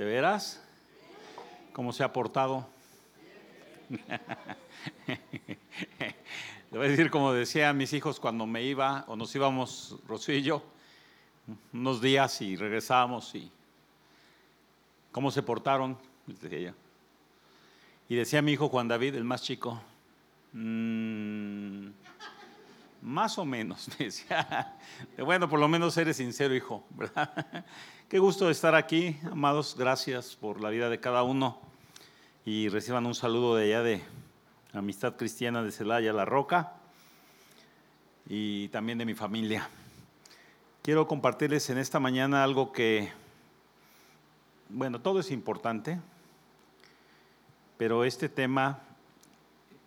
¿De veras? ¿Cómo se ha portado? Le voy a decir como decía mis hijos cuando me iba o nos íbamos Rocío y yo, unos días y regresábamos y ¿cómo se portaron? Decía Y decía mi hijo Juan David, el más chico, mmm, más o menos, me decía. Bueno, por lo menos eres sincero, hijo. Qué gusto estar aquí, amados. Gracias por la vida de cada uno. Y reciban un saludo de allá de Amistad Cristiana de Celaya, La Roca, y también de mi familia. Quiero compartirles en esta mañana algo que, bueno, todo es importante, pero este tema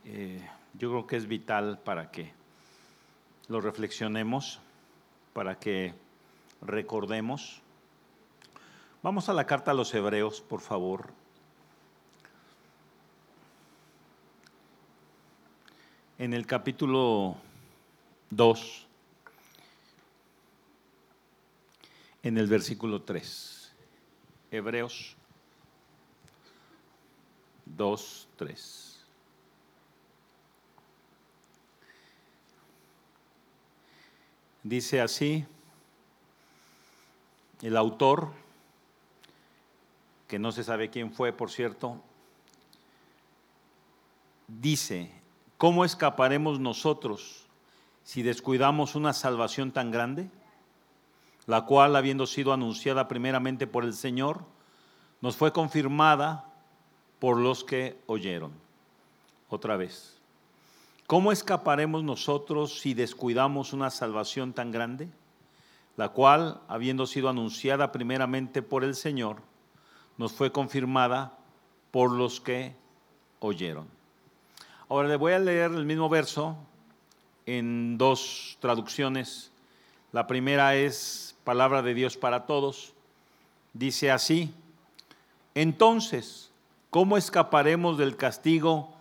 eh, yo creo que es vital para que lo reflexionemos, para que recordemos. Vamos a la carta a los hebreos, por favor. En el capítulo 2, en el versículo 3. Hebreos 2, 3. Dice así, el autor, que no se sabe quién fue, por cierto, dice, ¿cómo escaparemos nosotros si descuidamos una salvación tan grande? La cual, habiendo sido anunciada primeramente por el Señor, nos fue confirmada por los que oyeron. Otra vez. ¿Cómo escaparemos nosotros si descuidamos una salvación tan grande, la cual, habiendo sido anunciada primeramente por el Señor, nos fue confirmada por los que oyeron? Ahora le voy a leer el mismo verso en dos traducciones. La primera es palabra de Dios para todos. Dice así, entonces, ¿cómo escaparemos del castigo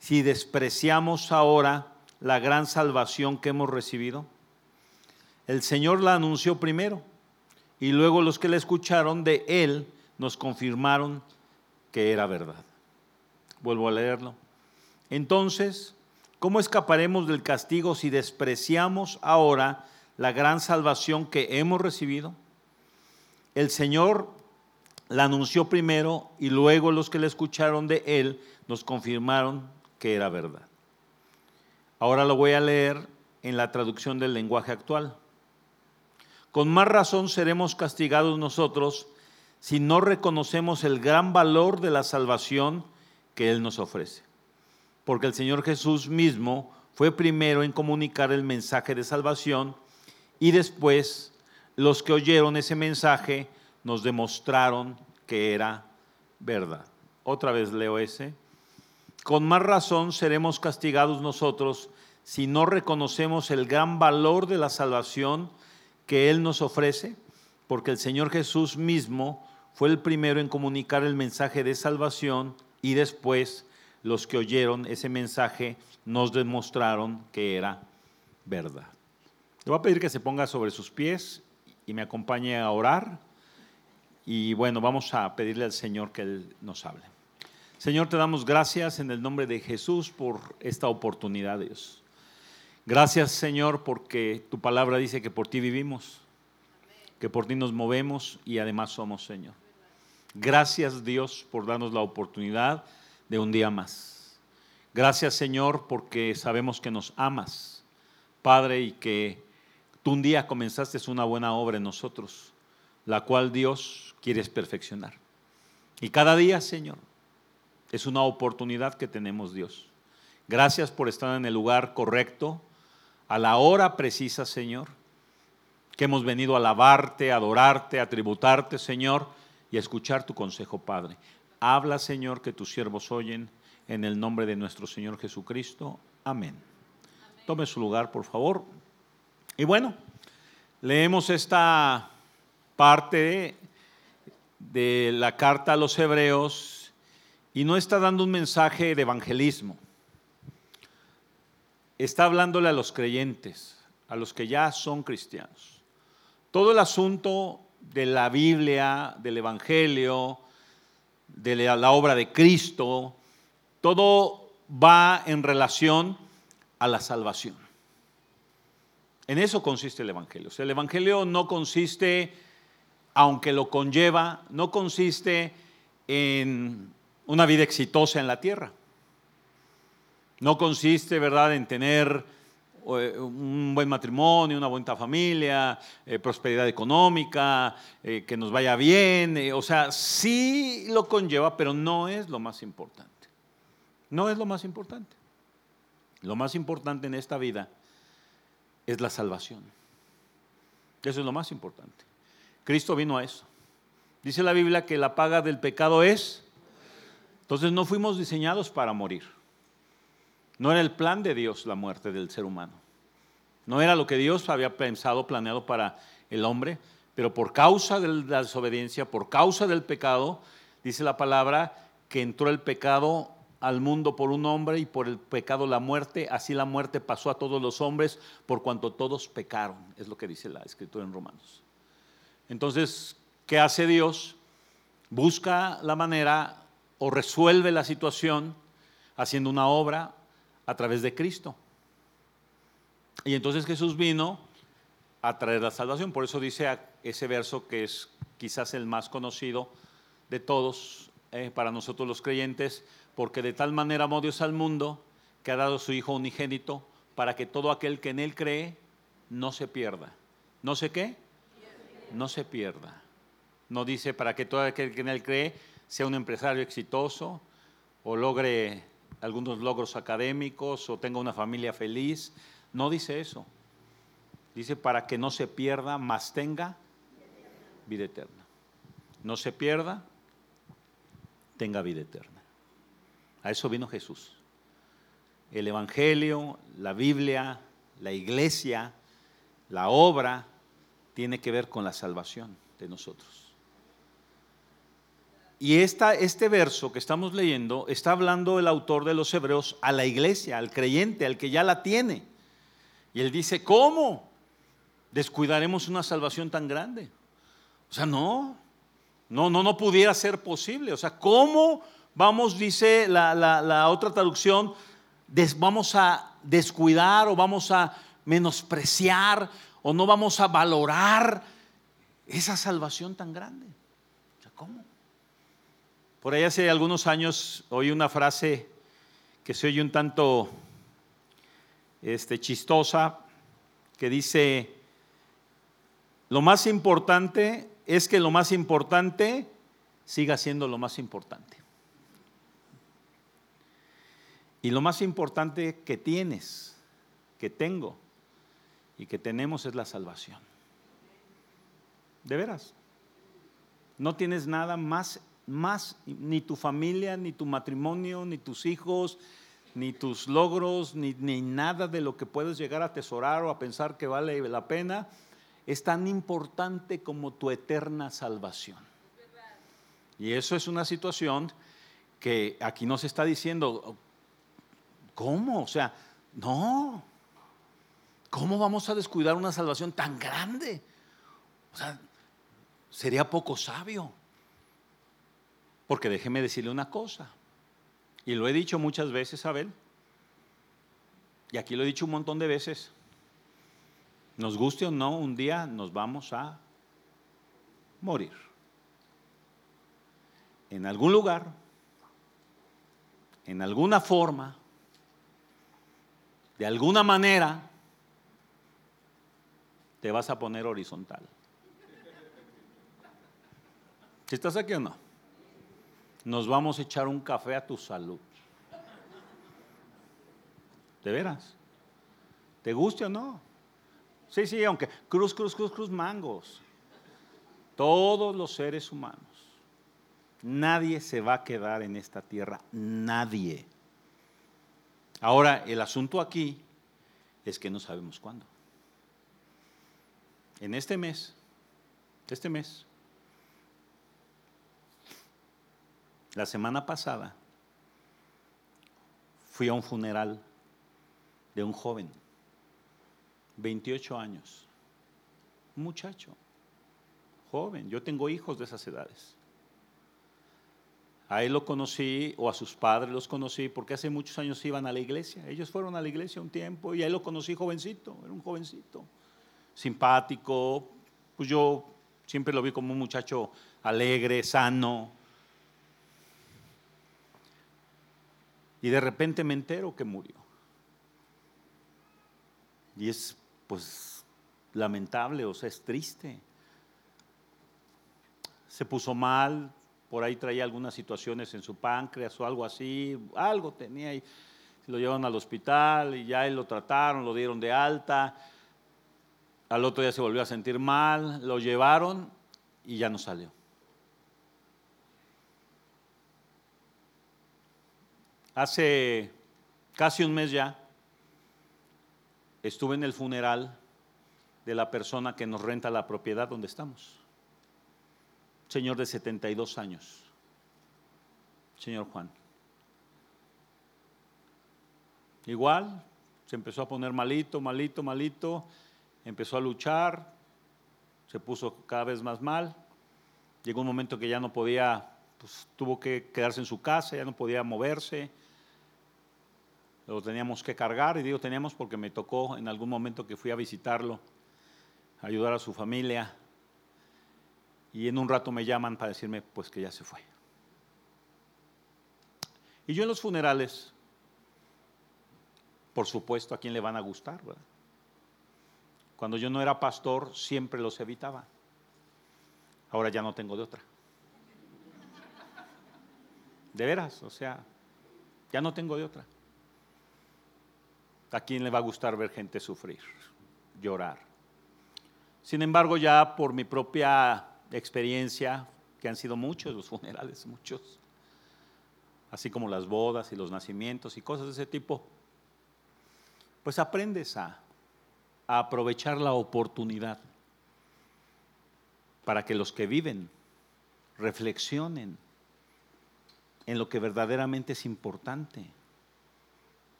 si despreciamos ahora la gran salvación que hemos recibido? El Señor la anunció primero y luego los que la escucharon de Él nos confirmaron que era verdad. Vuelvo a leerlo. Entonces, ¿cómo escaparemos del castigo si despreciamos ahora la gran salvación que hemos recibido? El Señor la anunció primero y luego los que la escucharon de Él nos confirmaron que era verdad. Ahora lo voy a leer en la traducción del lenguaje actual. Con más razón seremos castigados nosotros si no reconocemos el gran valor de la salvación que Él nos ofrece. Porque el Señor Jesús mismo fue primero en comunicar el mensaje de salvación y después los que oyeron ese mensaje nos demostraron que era verdad. Otra vez leo ese. Con más razón seremos castigados nosotros si no reconocemos el gran valor de la salvación que Él nos ofrece, porque el Señor Jesús mismo fue el primero en comunicar el mensaje de salvación y después los que oyeron ese mensaje nos demostraron que era verdad. Le voy a pedir que se ponga sobre sus pies y me acompañe a orar. Y bueno, vamos a pedirle al Señor que Él nos hable. Señor, te damos gracias en el nombre de Jesús por esta oportunidad, Dios. Gracias, Señor, porque tu palabra dice que por ti vivimos, que por ti nos movemos y además somos, Señor. Gracias, Dios, por darnos la oportunidad de un día más. Gracias, Señor, porque sabemos que nos amas, Padre, y que tú un día comenzaste una buena obra en nosotros, la cual Dios quieres perfeccionar. Y cada día, Señor, es una oportunidad que tenemos Dios. Gracias por estar en el lugar correcto, a la hora precisa, Señor, que hemos venido a alabarte, a adorarte, a tributarte, Señor, y a escuchar tu consejo, Padre. Habla, Señor, que tus siervos oyen, en el nombre de nuestro Señor Jesucristo. Amén. Tome su lugar, por favor. Y bueno, leemos esta parte de la carta a los hebreos y no está dando un mensaje de evangelismo. Está hablándole a los creyentes, a los que ya son cristianos. Todo el asunto de la Biblia, del Evangelio, de la, obra de Cristo, todo va en relación a la salvación. En eso consiste el Evangelio. O sea, el Evangelio no consiste, aunque lo conlleva, no consiste en una vida exitosa en la tierra. No consiste, ¿verdad?, en tener eh, un buen matrimonio, una buena familia, eh, prosperidad económica, eh, que nos vaya bien. o sea, sí lo conlleva, pero no es lo más importante. No es lo más importante. Lo más importante en esta vida es la salvación. Eso es lo más importante. Cristo vino a eso. Dice la Biblia que la paga del pecado es. Entonces no fuimos diseñados para morir. No era el plan de Dios la muerte del ser humano. No era lo que Dios había pensado, planeado para el hombre, pero por causa de la desobediencia, por causa del pecado, dice la palabra que entró el pecado al mundo por un hombre y por el pecado la muerte, así la muerte pasó a todos los hombres por cuanto todos pecaron, es lo que dice la escritura en Romanos. Entonces, ¿qué hace Dios? Busca la manera o resuelve la situación haciendo una obra a través de Cristo. Y entonces Jesús vino a traer la salvación. Por eso dice ese verso que es quizás el más conocido de todos eh, para nosotros los creyentes, porque de tal manera amó Dios al mundo que ha dado su Hijo unigénito para que todo aquel que en Él cree no se pierda. ¿No sé qué? No se pierda. No dice para que todo aquel que en Él cree sea un empresario exitoso o logre algunos logros académicos o tenga una familia feliz. No dice eso. Dice para que no se pierda, más tenga vida eterna. No se pierda, tenga vida eterna. A eso vino Jesús. El Evangelio, la Biblia, la iglesia, la obra, tiene que ver con la salvación de nosotros. Y esta, este verso que estamos leyendo está hablando el autor de los Hebreos a la iglesia, al creyente, al que ya la tiene. Y él dice, ¿cómo? ¿Descuidaremos una salvación tan grande? O sea, no, no, no, no pudiera ser posible. O sea, ¿cómo vamos, dice la, otra traducción, vamos a descuidar o vamos a menospreciar o no vamos a valorar esa salvación tan grande. ¿cómo? Por ahí hace algunos años oí una frase que se oye un tanto este, chistosa, que dice, lo más importante es que lo más importante siga siendo lo más importante. Y lo más importante que tienes, que tengo y que tenemos es la salvación. De veras. No tienes nada más, más, ni tu familia, ni tu matrimonio, ni tus hijos, ni tus logros, ni, ni nada de lo que puedes llegar a atesorar o a pensar que vale la pena, es tan importante como tu eterna salvación. Y eso es una situación que aquí nos está diciendo, ¿Cómo? O sea, no. ¿Cómo vamos a descuidar una salvación tan grande? O sea, sería poco sabio. Porque déjeme decirle una cosa, y lo he dicho muchas veces, Abel, y aquí lo he dicho un montón de veces, nos guste o no, un día nos vamos a morir. En algún lugar, en alguna forma, de alguna manera te vas a poner horizontal. ¿Si estás aquí o no? Nos vamos a echar un café a tu salud. ¿De veras? ¿Te guste o no? Sí, sí, aunque cruz, cruz, cruz, cruz, mangos. Todos los seres humanos. Nadie se va a quedar en esta tierra. Nadie. Ahora, el asunto aquí es que no sabemos cuándo. En este mes, este mes, la semana pasada, fui a un funeral de un joven, 28 años, un muchacho, joven, yo tengo hijos de esas edades. A él lo conocí o a sus padres los conocí porque hace muchos años iban a la iglesia. Ellos fueron a la iglesia un tiempo y a él lo conocí jovencito, era un jovencito, simpático. Pues yo siempre lo vi como un muchacho alegre, sano. Y de repente me entero que murió. Y es pues lamentable, o sea, es triste. Se puso mal, por ahí traía algunas situaciones en su páncreas o algo así, algo tenía y lo llevaron al hospital y ya él lo trataron, lo dieron de alta. Al otro día se volvió a sentir mal, lo llevaron y ya no salió. Hace casi un mes ya estuve en el funeral de la persona que nos renta la propiedad donde estamos señor de 72 años, señor Juan. Igual, se empezó a poner malito, malito, malito, empezó a luchar, se puso cada vez más mal. Llegó un momento que ya no podía, pues tuvo que quedarse en su casa, ya no podía moverse. Lo teníamos que cargar, y digo teníamos porque me tocó en algún momento que fui a visitarlo, ayudar a su familia. Y en un rato me llaman para decirme pues que ya se fue. Y yo en los funerales, por supuesto, a quién le van a gustar, ¿verdad? Cuando yo no era pastor, siempre los evitaba. Ahora ya no tengo de otra. De veras, o sea, ya no tengo de otra. ¿A quién le va a gustar ver gente sufrir, llorar? Sin embargo, ya por mi propia experiencia, que han sido muchos los funerales, muchos, así como las bodas y los nacimientos y cosas de ese tipo, pues aprendes a, a aprovechar la oportunidad para que los que viven reflexionen en lo que verdaderamente es importante,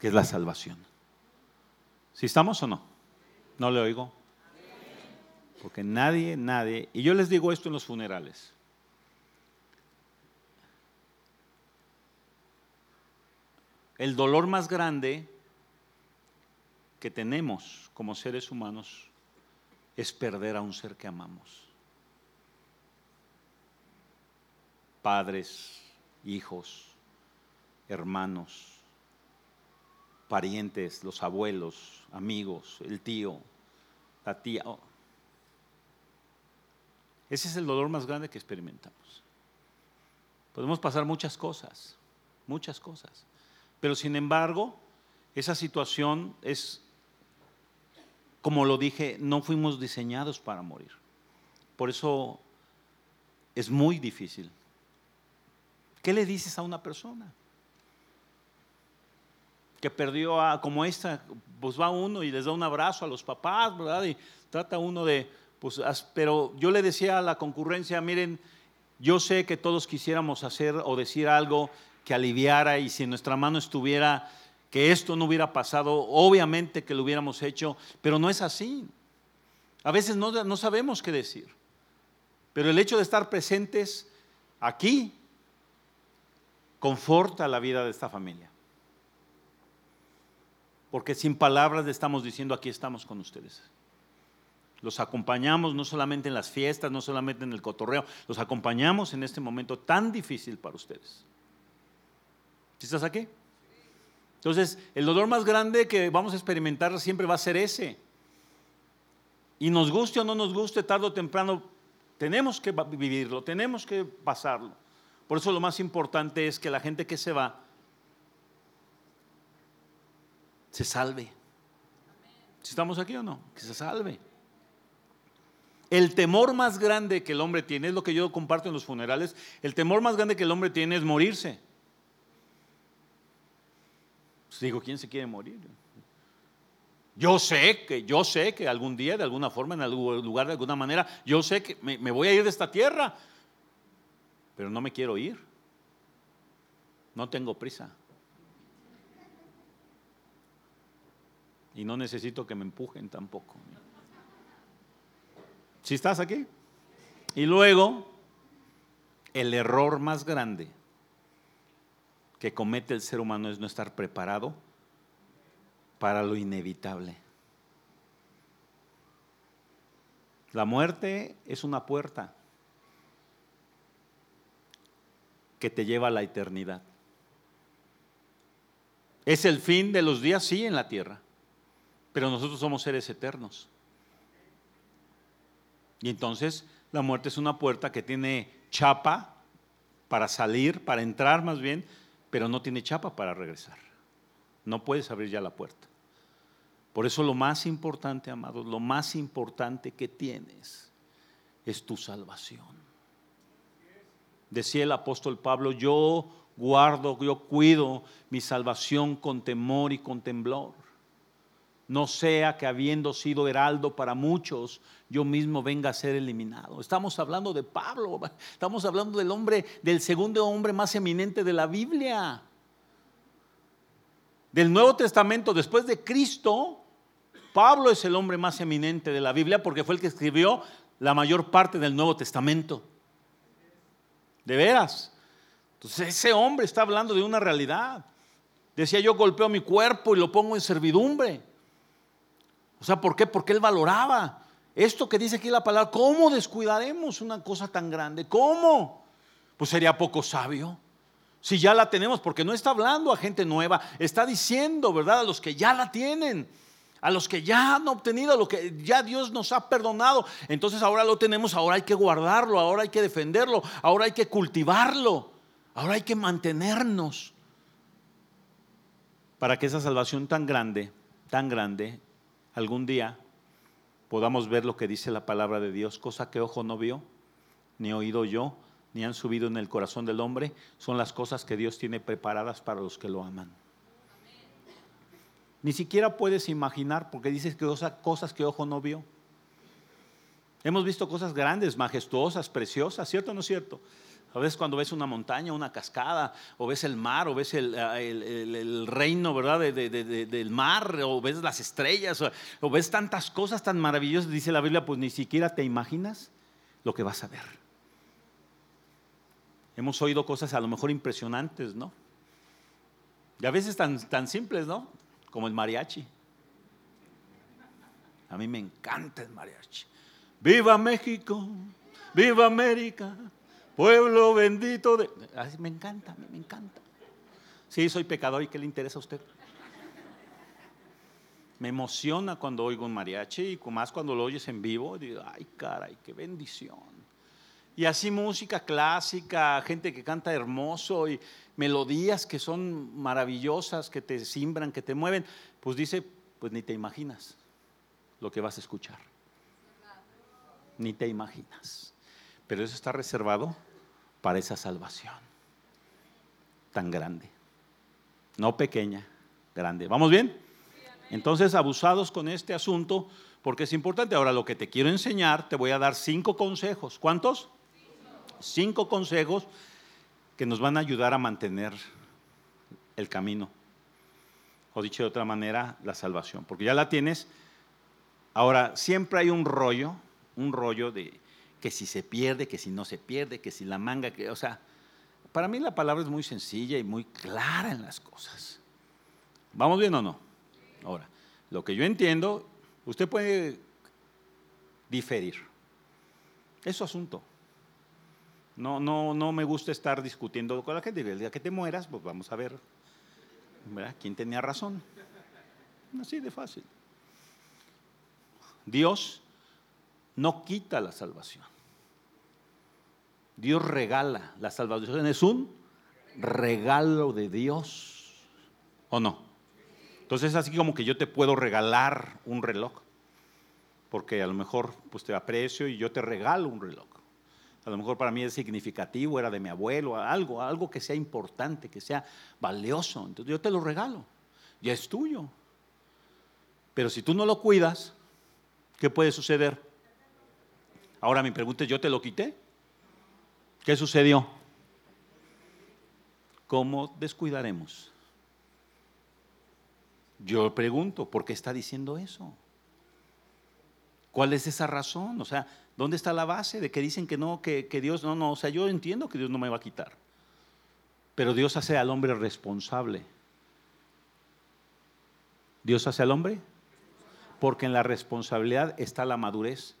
que es la salvación. ¿Si estamos o no? No le oigo. Porque nadie, nadie, y yo les digo esto en los funerales. El dolor más grande que tenemos como seres humanos es perder a un ser que amamos. Padres, hijos, hermanos, parientes, los abuelos, amigos, el tío, la tía. Ese es el dolor más grande que experimentamos. Podemos pasar muchas cosas, muchas cosas. Pero sin embargo, esa situación es, como lo dije, no fuimos diseñados para morir. Por eso es muy difícil. ¿Qué le dices a una persona? Que perdió a, como esta, pues va uno y les da un abrazo a los papás, ¿verdad? Y trata uno de, pues, pero yo le decía a la concurrencia, miren, yo sé que todos quisiéramos hacer o decir algo que aliviara y si en nuestra mano estuviera que esto no hubiera pasado, obviamente que lo hubiéramos hecho, pero no es así. A veces no, no sabemos qué decir, pero el hecho de estar presentes aquí conforta la vida de esta familia. Porque sin palabras le estamos diciendo, aquí estamos con ustedes. Los acompañamos no solamente en las fiestas, no solamente en el cotorreo, los acompañamos en este momento tan difícil para ustedes. ¿Sí estás aquí? Entonces, el dolor más grande que vamos a experimentar siempre va a ser ese. Y nos guste o no nos guste, tarde o temprano, tenemos que vivirlo, tenemos que pasarlo. Por eso lo más importante es que la gente que se va se salve. Si estamos aquí o no, que se salve. El temor más grande que el hombre tiene, es lo que yo comparto en los funerales, el temor más grande que el hombre tiene es morirse. Pues digo, ¿quién se quiere morir? Yo sé que, yo sé que algún día, de alguna forma, en algún lugar, de alguna manera, yo sé que me, me voy a ir de esta tierra, pero no me quiero ir. No tengo prisa. Y no necesito que me empujen tampoco. ¿Si estás aquí? Y luego, el error más grande que comete el ser humano es no estar preparado para lo inevitable. La muerte es una puerta que te lleva a la eternidad. Es el fin de los días, sí, en la tierra, pero nosotros somos seres eternos. Y entonces la muerte es una puerta que tiene chapa para salir, para entrar más bien, pero no tiene chapa para regresar. No puedes abrir ya la puerta. Por eso lo más importante, amados, lo más importante que tienes es tu salvación. Decía el apóstol Pablo, yo guardo, yo cuido mi salvación con temor y con temblor. No sea que habiendo sido heraldo para muchos, yo mismo venga a ser eliminado. Estamos hablando de Pablo, estamos hablando del hombre, del segundo hombre más eminente de la Biblia. Del Nuevo Testamento, después de Cristo, Pablo es el hombre más eminente de la Biblia porque fue el que escribió la mayor parte del Nuevo Testamento. De veras. Entonces ese hombre está hablando de una realidad. Decía yo golpeo mi cuerpo y lo pongo en servidumbre. O sea, ¿por qué? Porque él valoraba esto que dice aquí la palabra. ¿Cómo descuidaremos una cosa tan grande? ¿Cómo? Pues sería poco sabio. Si ya la tenemos, porque no está hablando a gente nueva, está diciendo, ¿verdad? A los que ya la tienen a los que ya han obtenido lo que ya Dios nos ha perdonado. Entonces ahora lo tenemos, ahora hay que guardarlo, ahora hay que defenderlo, ahora hay que cultivarlo, ahora hay que mantenernos para que esa salvación tan grande, tan grande, algún día podamos ver lo que dice la palabra de Dios, cosa que ojo no vio, ni oído yo, ni han subido en el corazón del hombre, son las cosas que Dios tiene preparadas para los que lo aman. Ni siquiera puedes imaginar, porque dices que cosas que ojo no vio. Hemos visto cosas grandes, majestuosas, preciosas, ¿cierto o no es cierto? A veces cuando ves una montaña, una cascada, o ves el mar, o ves el, ah, reino, ¿verdad? del mar, o ves las estrellas, o, ves tantas cosas tan maravillosas, dice la Biblia, pues ni siquiera te imaginas lo que vas a ver. Hemos oído cosas a lo mejor impresionantes, ¿no? Y a veces tan, tan simples, ¿no? como el mariachi. A mí me encanta el mariachi. Viva México, viva América, pueblo bendito de... Así me encanta, me encanta. Sí, soy pecador y ¿qué le interesa a usted? Me emociona cuando oigo un mariachi y más cuando lo oyes en vivo. Digo, ay, caray, qué bendición. Y así música clásica, gente que canta hermoso y melodías que son maravillosas, que te simbran, que te mueven, pues dice, pues ni te imaginas lo que vas a escuchar. Ni te imaginas. Pero eso está reservado para esa salvación tan grande. No pequeña, grande. ¿Vamos bien? Entonces, abusados con este asunto, porque es importante. Ahora, lo que te quiero enseñar, te voy a dar cinco consejos. ¿Cuántos? Cinco consejos que nos van a ayudar a mantener el camino. O dicho de otra manera, la salvación. Porque ya la tienes. Ahora, siempre hay un rollo, un rollo de que si se pierde, que si no se pierde, que si la manga, o sea, para mí la palabra es muy sencilla y muy clara en las cosas. ¿Vamos bien o no? Ahora, lo que yo entiendo, usted puede diferir. Es su asunto. No, no, no me gusta estar discutiendo con la gente. El día que te mueras, pues vamos a ver quién tenía razón. Así de fácil. Dios no quita la salvación. Dios regala. La salvación es un regalo de Dios. ¿O no? Entonces es así como que yo te puedo regalar un reloj. Porque a lo mejor pues te aprecio y yo te regalo un reloj a lo mejor para mí es significativo, era de mi abuelo, algo, algo que sea importante, que sea valioso. Entonces yo te lo regalo, ya es tuyo. Pero si tú no lo cuidas, ¿qué puede suceder? Ahora mi pregunta es, ¿yo te lo quité? ¿Qué sucedió? ¿Cómo descuidaremos? Yo pregunto, ¿por qué está diciendo eso? ¿Cuál es esa razón? O sea, ¿Dónde está la base de que dicen que no, que, que Dios no, no? O sea, yo entiendo que Dios no me va a quitar. Pero Dios hace al hombre responsable. Dios hace al hombre porque en la responsabilidad está la madurez.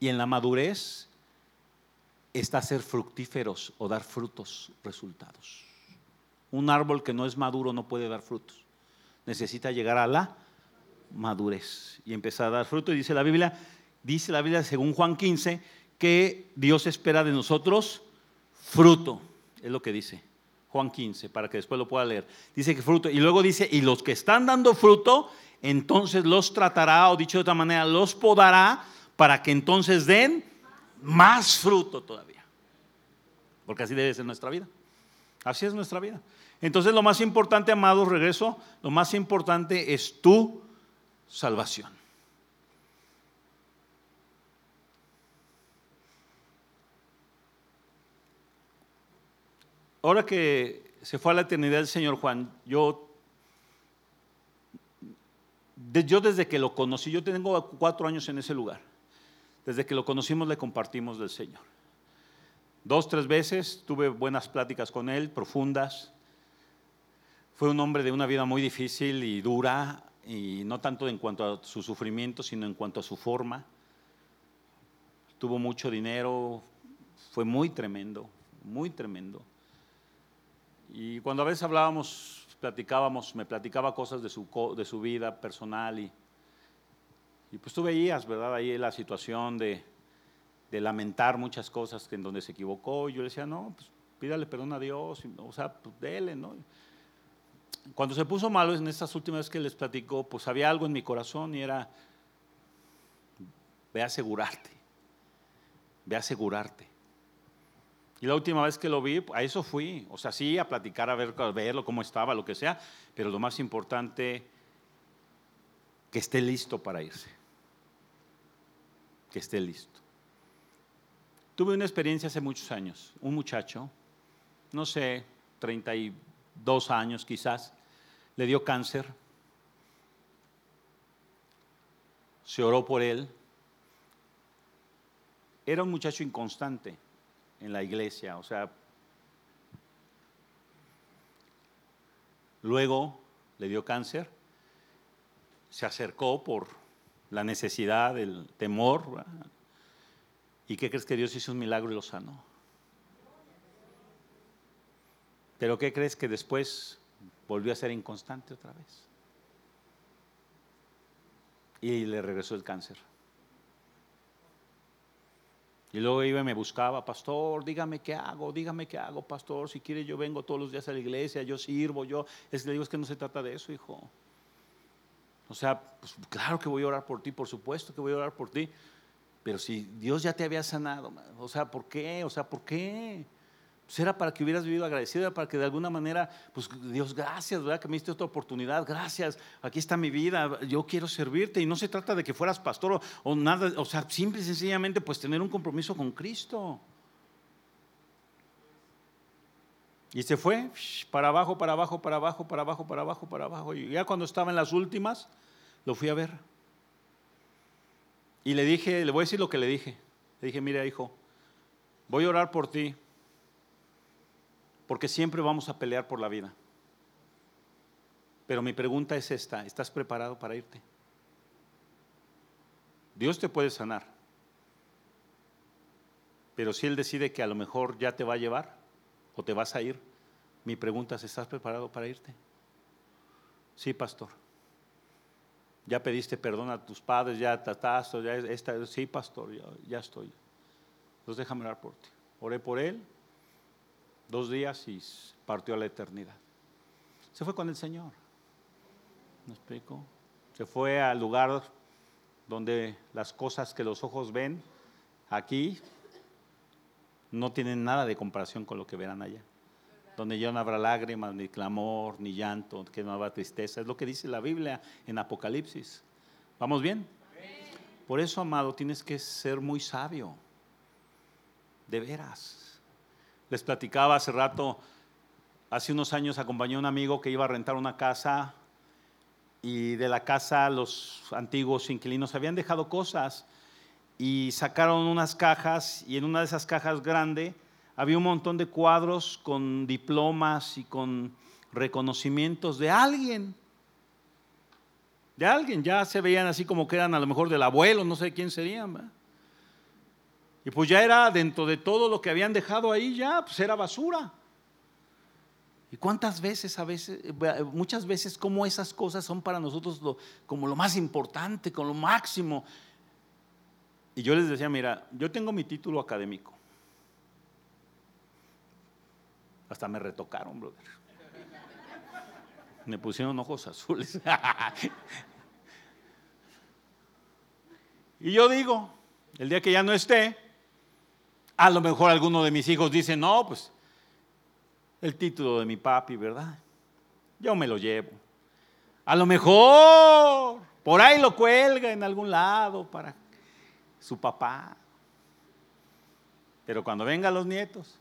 Y en la madurez está ser fructíferos o dar frutos, resultados. Un árbol que no es maduro no puede dar frutos. Necesita llegar a la madurez y empezar a dar fruto. Y dice la Biblia, dice la Biblia según Juan 15, que Dios espera de nosotros fruto. Es lo que dice Juan 15, para que después lo pueda leer. Dice que fruto. Y luego dice, y los que están dando fruto, entonces los tratará, o dicho de otra manera, los podará para que entonces den más fruto todavía. Porque así debe ser nuestra vida. Así es nuestra vida. Entonces lo más importante, amados, regreso, lo más importante es tu salvación. Ahora que se fue a la eternidad el Señor Juan, yo, yo desde que lo conocí, yo tengo cuatro años en ese lugar, desde que lo conocimos le compartimos del Señor. Dos, tres veces tuve buenas pláticas con él, profundas. Fue un hombre de una vida muy difícil y dura, y no tanto en cuanto a su sufrimiento, sino en cuanto a su forma. Tuvo mucho dinero, fue muy tremendo, muy tremendo. Y cuando a veces hablábamos, platicábamos, me platicaba cosas de su, de su vida personal y, y pues tú veías, ¿verdad? Ahí la situación de, de lamentar muchas cosas en donde se equivocó. Y yo le decía, no, pues pídale perdón a Dios, o sea, pues dele, ¿no? Cuando se puso malo en estas últimas veces que les platicó, pues había algo en mi corazón y era, ve a asegurarte, ve a asegurarte. Y la última vez que lo vi, a eso fui, o sea, sí, a platicar, a, ver, a verlo, cómo estaba, lo que sea, pero lo más importante, que esté listo para irse, que esté listo. Tuve una experiencia hace muchos años. Un muchacho, no sé, 32 años quizás, le dio cáncer. Se oró por él. Era un muchacho inconstante en la iglesia, o sea, luego le dio cáncer, se acercó por la necesidad, el temor, ¿Y qué crees que Dios hizo un milagro y lo sanó? Pero ¿qué crees que después volvió a ser inconstante otra vez? Y le regresó el cáncer. Y luego iba y me buscaba, pastor, dígame qué hago, dígame qué hago, pastor. Si quiere, yo vengo todos los días a la iglesia, yo sirvo, yo. Es, le digo, es que no se trata de eso, hijo. O sea, pues, claro que voy a orar por ti, por supuesto que voy a orar por ti. Pero si Dios ya te había sanado, o sea, ¿por qué? O sea, ¿por qué? Pues era para que hubieras vivido agradecido, era para que de alguna manera, pues Dios, gracias, ¿verdad? Que me diste otra oportunidad, gracias, aquí está mi vida, yo quiero servirte. Y no se trata de que fueras pastor o, nada, o sea, simple y sencillamente, pues tener un compromiso con Cristo. Y se fue para abajo, para abajo, para abajo, para abajo, para abajo, para abajo. Y ya cuando estaba en las últimas, lo fui a ver. Y le dije, le voy a decir lo que le dije. Le dije, mira hijo, voy a orar por ti, porque siempre vamos a pelear por la vida. Pero mi pregunta es esta, ¿estás preparado para irte? Dios te puede sanar, pero si Él decide que a lo mejor ya te va a llevar o te vas a ir, mi pregunta es, ¿estás preparado para irte? Sí, pastor ya pediste perdón a tus padres, ya trataste, ya esta, sí, pastor, ya, estoy. Entonces déjame orar por ti. Oré por él dos días y partió a la eternidad. Se fue con el Señor. ¿Me explico? Se fue al lugar donde las cosas que los ojos ven aquí no tienen nada de comparación con lo que verán allá donde ya no habrá lágrimas, ni clamor, ni llanto, que no habrá tristeza. Es lo que dice la Biblia en Apocalipsis. ¿Vamos bien? Por eso, amado, tienes que ser muy sabio. De veras. Les platicaba hace rato, hace unos años acompañé a un amigo que iba a rentar una casa y de la casa los antiguos inquilinos habían dejado cosas y sacaron unas cajas y en una de esas cajas grande había un montón de cuadros con diplomas y con reconocimientos de alguien. De alguien, ya se veían así como que eran a lo mejor del abuelo, no sé quién serían. Y pues ya era dentro de todo lo que habían dejado ahí, ya, pues era basura. ¿Y cuántas veces, a veces, muchas veces, como esas cosas son para nosotros como lo más importante, como lo máximo? Y yo les decía, mira, yo tengo mi título académico. Hasta me retocaron, brother. Me pusieron ojos azules. y yo digo, el día que ya no esté, a lo mejor alguno de mis hijos dice, no, pues el título de mi papi, ¿verdad? Yo me lo llevo. A lo mejor por ahí lo cuelga en algún lado para su papá. Pero cuando vengan los nietos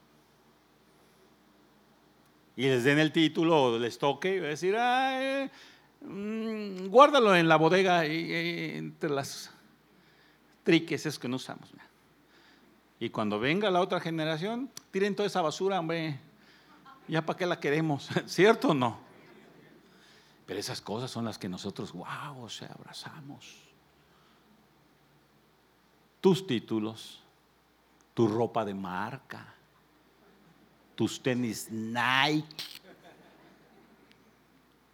y les den el título o les toque, va a decir, mm, guárdalo en la bodega entre las triques es que no usamos. Y cuando venga la otra generación, tiren toda esa basura, hombre. ¿Ya para qué la queremos? ¿Cierto o no? Pero esas cosas son las que nosotros, wow, o sea, abrazamos tus títulos, tu ropa de marca, tus tenis Nike.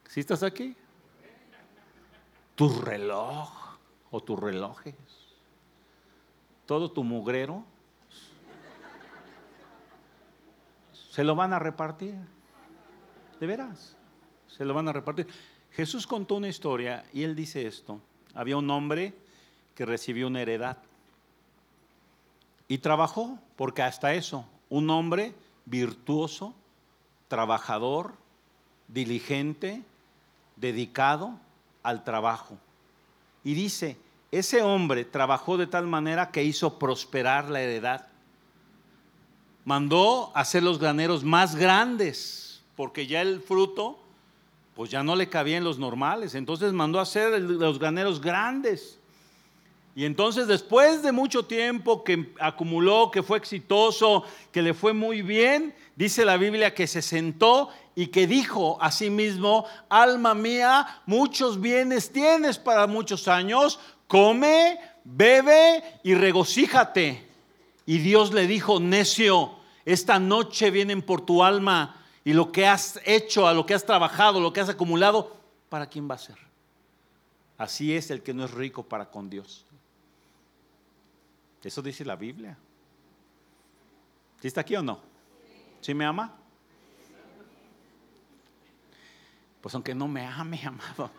¿Sí estás aquí? Tu reloj o tus relojes, todo tu mugrero, se lo van a repartir. De veras, se lo van a repartir. Jesús contó una historia y él dice esto. Había un hombre que recibió una heredad. Y trabajó, porque hasta eso, un hombre virtuoso, trabajador, diligente, dedicado al trabajo. Y dice, ese hombre trabajó de tal manera que hizo prosperar la heredad. Mandó hacer los graneros más grandes, porque ya el fruto, pues ya no le cabía en los normales. Entonces mandó hacer los graneros grandes y entonces después de mucho tiempo que acumuló, que fue exitoso, que le fue muy bien, dice la Biblia que se sentó y que dijo a sí mismo, alma mía, muchos bienes tienes para muchos años, come, bebe y regocíjate. Y Dios le dijo, necio, esta noche vienen por tu alma y lo que has hecho, a lo que has trabajado, lo que has acumulado, ¿para quién va a ser? Así es el que no es rico para con Dios. Eso dice la Biblia. ¿Sí está aquí o no? ¿Sí me ama? Pues aunque no me ame, amado,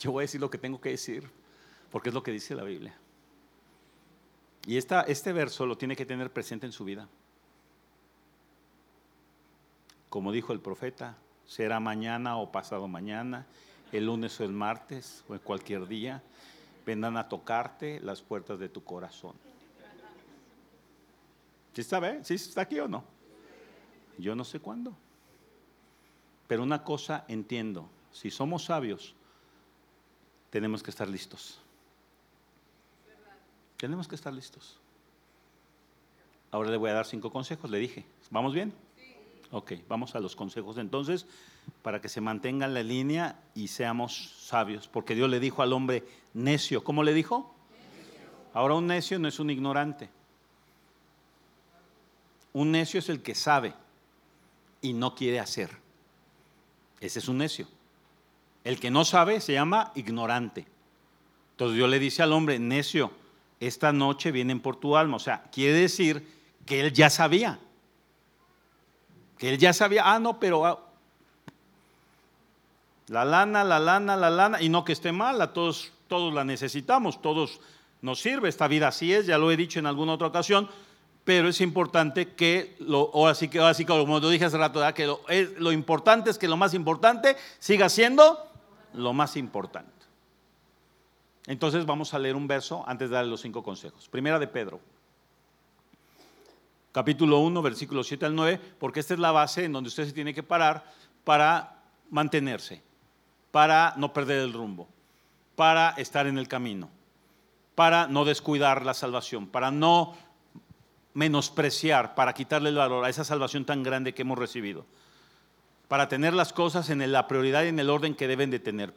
yo voy a decir lo que tengo que decir, porque es lo que dice la Biblia. Y esta, este verso lo tiene que tener presente en su vida. Como dijo el profeta, será mañana o pasado mañana, el lunes o el martes o en cualquier día vendrán a tocarte las puertas de tu corazón. ¿Sí está, ¿Sí está aquí o no? Yo no sé cuándo. Pero una cosa entiendo, si somos sabios, tenemos que estar listos. Tenemos que estar listos. Ahora le voy a dar cinco consejos, le dije. ¿Vamos bien? Ok, vamos a los consejos entonces para que se mantenga la línea y seamos sabios, porque Dios le dijo al hombre necio, ¿cómo le dijo? Ahora un necio no es un ignorante. Un necio es el que sabe y no quiere hacer. Ese es un necio. El que no sabe se llama ignorante. Entonces Dios le dice al hombre, necio, esta noche vienen por tu alma. O sea, quiere decir que él ya sabía él ya sabía, ah, no, pero ah, la lana, la lana, la lana, y no que esté mala, todos, todos la necesitamos, todos nos sirve, esta vida así es, ya lo he dicho en alguna otra ocasión, pero es importante que, lo, o así que, así como lo dije hace rato, que lo, lo importante es que lo más importante siga siendo lo más importante. Entonces vamos a leer un verso antes de darle los cinco consejos. Primera de Pedro capítulo 1, versículo 7 al 9, porque esta es la base en donde usted se tiene que parar para mantenerse, para no perder el rumbo, para estar en el camino. para no descuidar la salvación, para no menospreciar, para quitarle el valor a esa salvación tan grande que hemos recibido, para tener las cosas en la prioridad y en el orden que deben de tener.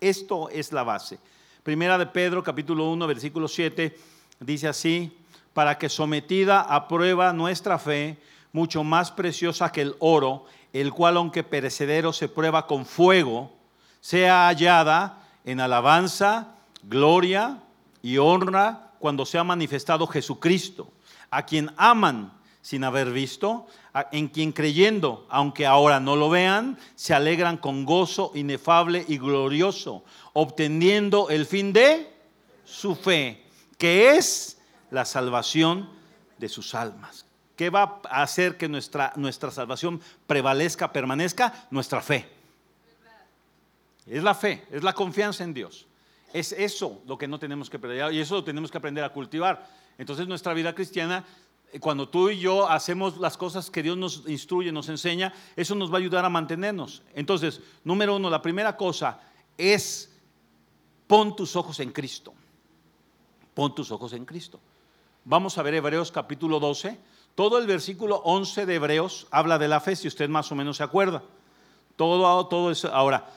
Esto es la base. Primera de Pedro, capítulo 1, versículo 7, dice así, para que sometida a prueba nuestra fe, mucho más preciosa que el oro, el cual aunque perecedero se prueba con fuego, sea hallada en alabanza, gloria y honra cuando sea manifestado Jesucristo, a quien aman sin haber visto, en quien creyendo, aunque ahora no lo vean, se alegran con gozo inefable y glorioso, obteniendo el fin de su fe, que es la salvación de sus almas. ¿Qué va a hacer que nuestra, nuestra salvación prevalezca, permanezca? Nuestra fe. Es la fe, es la confianza en Dios. Es eso lo que no tenemos que perder y eso lo tenemos que aprender a cultivar. Entonces nuestra vida cristiana, eh, cuando tú y yo hacemos las cosas que Dios nos instruye, nos enseña, eso nos va a ayudar a mantenernos. Entonces, número uno, la primera cosa es pon tus ojos en Cristo. Pon tus ojos en Cristo. Vamos a ver Hebreos capítulo 12. Todo el versículo 11 de Hebreos habla de la fe, si usted más o menos se acuerda. Todo, todo eso. Ahora,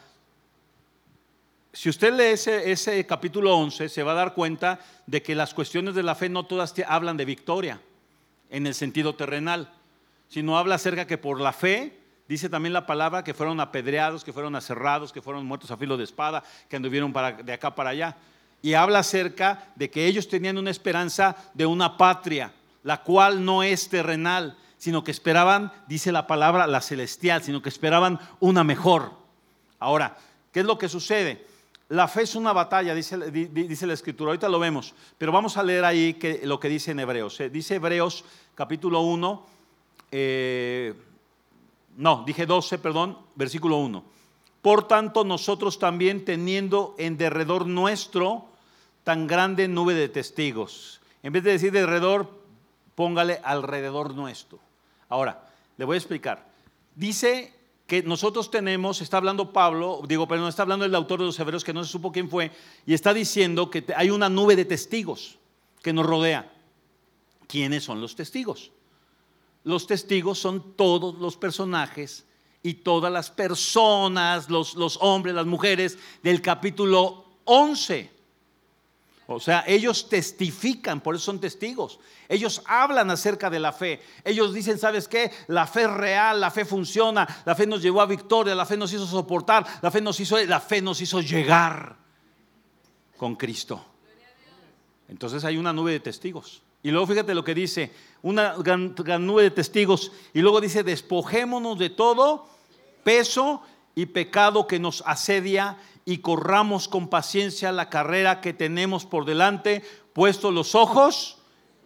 si usted lee ese, capítulo 11, se va a dar cuenta de que las cuestiones de la fe no todas hablan de victoria en el sentido terrenal, sino habla acerca que por la fe, dice también la palabra, que fueron apedreados, que fueron aserrados, que fueron muertos a filo de espada, que anduvieron de acá para allá. Y habla acerca de que ellos tenían una esperanza de una patria, la cual no es terrenal, sino que esperaban, dice la palabra, la celestial, sino que esperaban una mejor. Ahora, ¿qué es lo que sucede? La fe es una batalla, dice, dice, la escritura, ahorita lo vemos, pero vamos a leer ahí lo que dice en Hebreos. Eh, dice Hebreos capítulo 1, eh, no, dije 12, perdón, versículo 1. Por tanto, nosotros también teniendo en derredor nuestro tan grande nube de testigos. En vez de decir derredor, póngale alrededor nuestro. Ahora, le voy a explicar. Dice que nosotros tenemos, está hablando Pablo, digo, pero no está hablando el autor de los Hebreos que no se supo quién fue, y está diciendo que hay una nube de testigos que nos rodea. ¿Quiénes son los testigos? Los testigos son todos los personajes y todas las personas, los, los hombres, las mujeres del capítulo 11. O sea, ellos testifican, por eso son testigos. Ellos hablan acerca de la fe. Ellos dicen, ¿sabes qué? La fe es real, la fe funciona, la fe nos llevó a victoria, la fe nos hizo soportar, la fe nos hizo, la fe nos hizo llegar con Cristo. Entonces hay una nube de testigos. Y luego fíjate lo que dice, una gran, gran nube de testigos. Y luego dice, despojémonos de todo peso y pecado que nos asedia y corramos con paciencia la carrera que tenemos por delante, puesto los ojos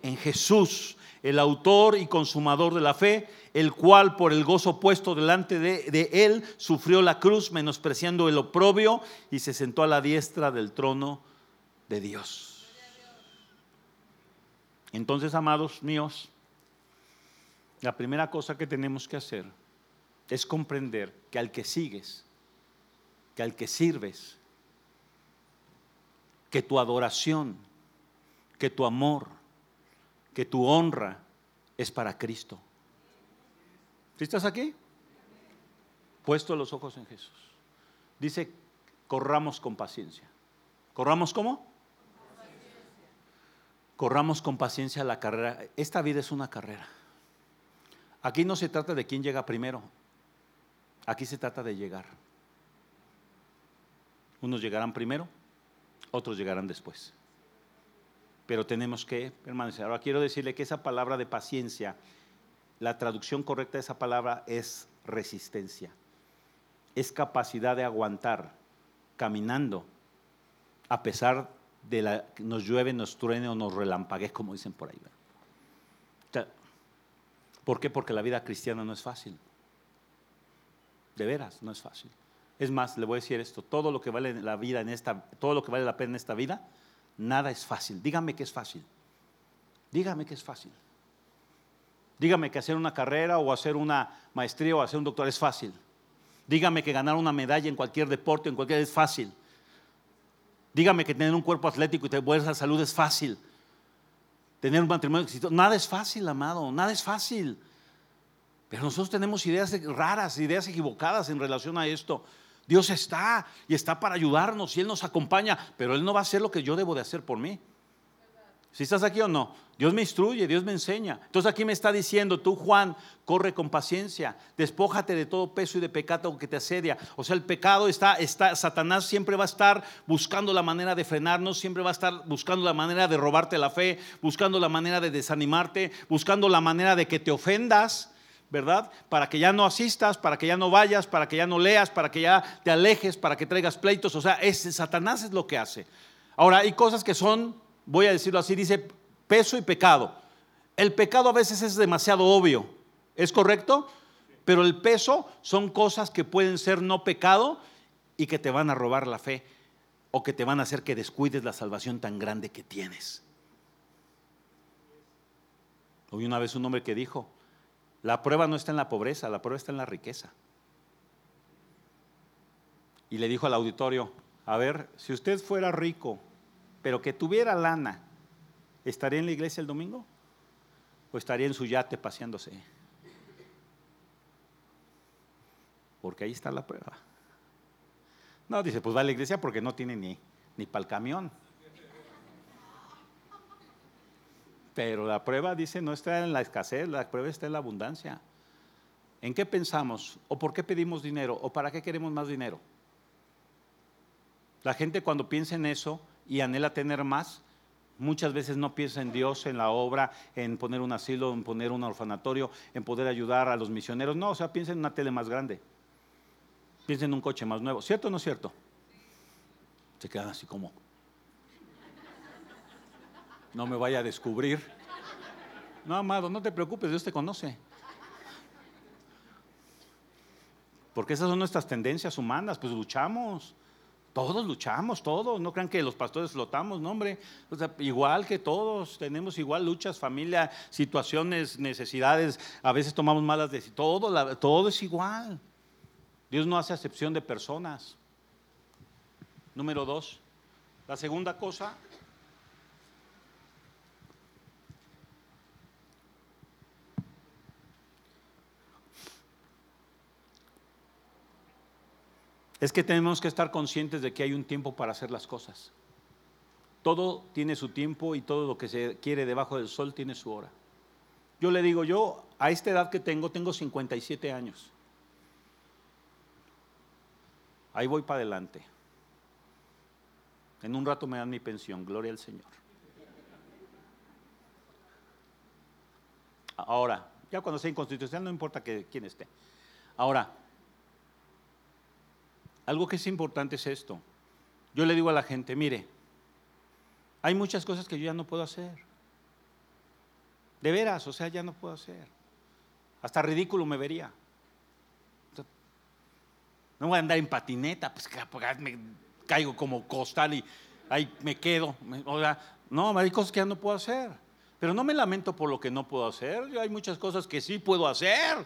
en Jesús, el autor y consumador de la fe, el cual por el gozo puesto delante de, de, él sufrió la cruz, menospreciando el oprobio, y se sentó a la diestra del trono de Dios. Entonces, amados míos, la primera cosa que tenemos que hacer es comprender que al que sigues, que al que sirves, que tu adoración, que tu amor, que tu honra es para Cristo. ¿Sí estás aquí? Puesto los ojos en Jesús. Dice, corramos con paciencia. ¿Corramos cómo? Corramos con paciencia la carrera. Esta vida es una carrera. Aquí no se trata de quién llega primero. Aquí se trata de llegar. Unos llegarán primero, otros llegarán después. Pero tenemos que permanecer. Ahora quiero decirle que esa palabra de paciencia, la traducción correcta de esa palabra es resistencia. Es capacidad de aguantar caminando a pesar de la que nos llueve, nos truene o nos relampague, como dicen por ahí. ¿Por qué? Porque la vida cristiana no es fácil. De veras, no es fácil. Es más, le voy a decir esto, todo lo que vale la vida en esta, todo lo que vale la pena en esta vida, nada es fácil. Dígame que es fácil. Dígame que es fácil. Dígame que hacer una carrera o hacer una maestría o hacer un doctor es fácil. Dígame que ganar una medalla en cualquier deporte, en cualquier es fácil. Dígame que tener un cuerpo atlético y tener buena salud es fácil. Tener un matrimonio exitoso, nada es fácil, amado, nada es fácil. Pero nosotros tenemos ideas raras, ideas equivocadas en relación a esto. Dios está y está para ayudarnos y Él nos acompaña, pero Él no va a hacer lo que yo debo de hacer por mí. Si estás aquí o no, Dios me instruye, Dios me enseña. Entonces aquí me está diciendo, tú Juan, corre con paciencia, despójate de todo peso y de pecado que te asedia. O sea, el pecado está, está, Satanás siempre va a estar buscando la manera de frenarnos, siempre va a estar buscando la manera de robarte la fe, buscando la manera de desanimarte, buscando la manera de que te ofendas. ¿Verdad? Para que ya no asistas, para que ya no vayas, para que ya no leas, para que ya te alejes, para que traigas pleitos. O sea, ese Satanás es lo que hace. Ahora, hay cosas que son, voy a decirlo así, dice peso y pecado. El pecado a veces es demasiado obvio, ¿es correcto? Pero el peso son cosas que pueden ser no pecado y que te van a robar la fe o que te van a hacer que descuides la salvación tan grande que tienes. Hoy una vez un hombre que dijo, la prueba no está en la pobreza, la prueba está en la riqueza. Y le dijo al auditorio, a ver, si usted fuera rico, pero que tuviera lana, ¿estaría en la iglesia el domingo? ¿O estaría en su yate paseándose? Porque ahí está la prueba. No, dice, pues va a la iglesia porque no tiene ni, ni para el camión. Pero la prueba, dice, no está en la escasez, la prueba está en la abundancia. ¿En qué pensamos? ¿O por qué pedimos dinero? ¿O para qué queremos más dinero? La gente cuando piensa en eso y anhela tener más, muchas veces no piensa en Dios, en la obra, en poner un asilo, en poner un orfanatorio, en poder ayudar a los misioneros. No, o sea, piensa en una tele más grande. Piensa en un coche más nuevo. ¿Cierto o no es cierto? Se quedan así como no me vaya a descubrir. No, amado, no te preocupes, Dios te conoce. Porque esas son nuestras tendencias humanas, pues luchamos. Todos luchamos, todos. No crean que los pastores flotamos, no, hombre. igual que todos, tenemos igual luchas, familia, situaciones, necesidades. A veces tomamos malas decisiones. Todo, todo es igual. Dios no hace acepción de personas. Número dos. La segunda cosa es que tenemos que estar conscientes de que hay un tiempo para hacer las cosas. Todo tiene su tiempo y todo lo que se quiere debajo del sol tiene su hora. Yo le digo, yo a esta edad que tengo, tengo 57 años. Ahí voy para adelante. En un rato me dan mi pensión, gloria al Señor. Ahora, ya cuando sea inconstitucional no importa que, quién esté. Ahora, algo que es importante es esto. Yo le digo a la gente, mire, hay muchas cosas que yo ya no puedo hacer. De veras, o sea, ya no puedo hacer. Hasta ridículo me vería. No voy a andar en patineta, pues, pues me caigo como costal y ahí me quedo. O sea, no, hay cosas que ya no puedo hacer. Pero no me lamento por lo que no puedo hacer. Yo hay muchas cosas que sí puedo hacer.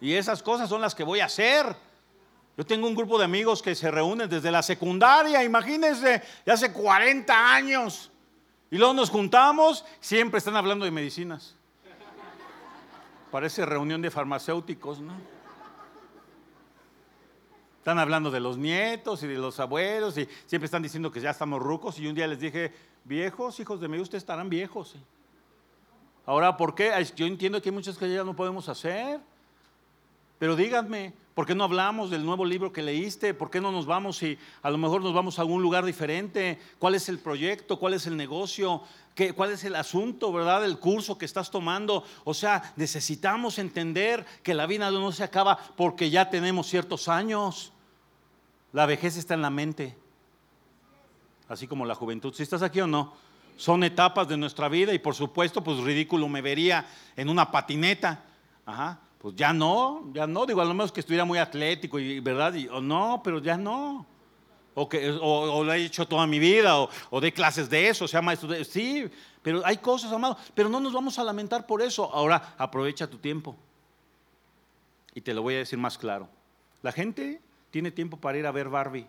Y esas cosas son las que voy a hacer. Yo tengo un grupo de amigos que se reúnen desde la secundaria, imagínense, de hace 40 años. Y luego nos juntamos, siempre están hablando de medicinas. Parece reunión de farmacéuticos, ¿no? Están hablando de los nietos y de los abuelos y siempre están diciendo que ya estamos rucos. Y un día les dije, viejos, hijos de mí, ustedes estarán viejos. Ahora, ¿por qué? Yo entiendo que hay muchas que ya no podemos hacer. Pero díganme, ¿por qué no hablamos del nuevo libro que leíste? ¿Por qué no nos vamos y a lo mejor nos vamos a algún lugar diferente? ¿Cuál es el proyecto? ¿Cuál es el negocio? ¿Qué, ¿Cuál es el asunto, verdad? El curso que estás tomando. O sea, necesitamos entender que la vida no se acaba porque ya tenemos ciertos años. La vejez está en la mente, así como la juventud. Si estás aquí o no, son etapas de nuestra vida y por supuesto, pues ridículo me vería en una patineta. Ajá pues ya no, ya no, digo, a lo menos que estuviera muy atlético y verdad, o no, pero ya no. O, que, o, lo he hecho toda mi vida, o, de clases de eso, sea maestro de, sí, pero hay cosas, amado, pero no nos vamos a lamentar por eso. Ahora, aprovecha tu tiempo. Y te lo voy a decir más claro. La gente tiene tiempo para ir a ver Barbie.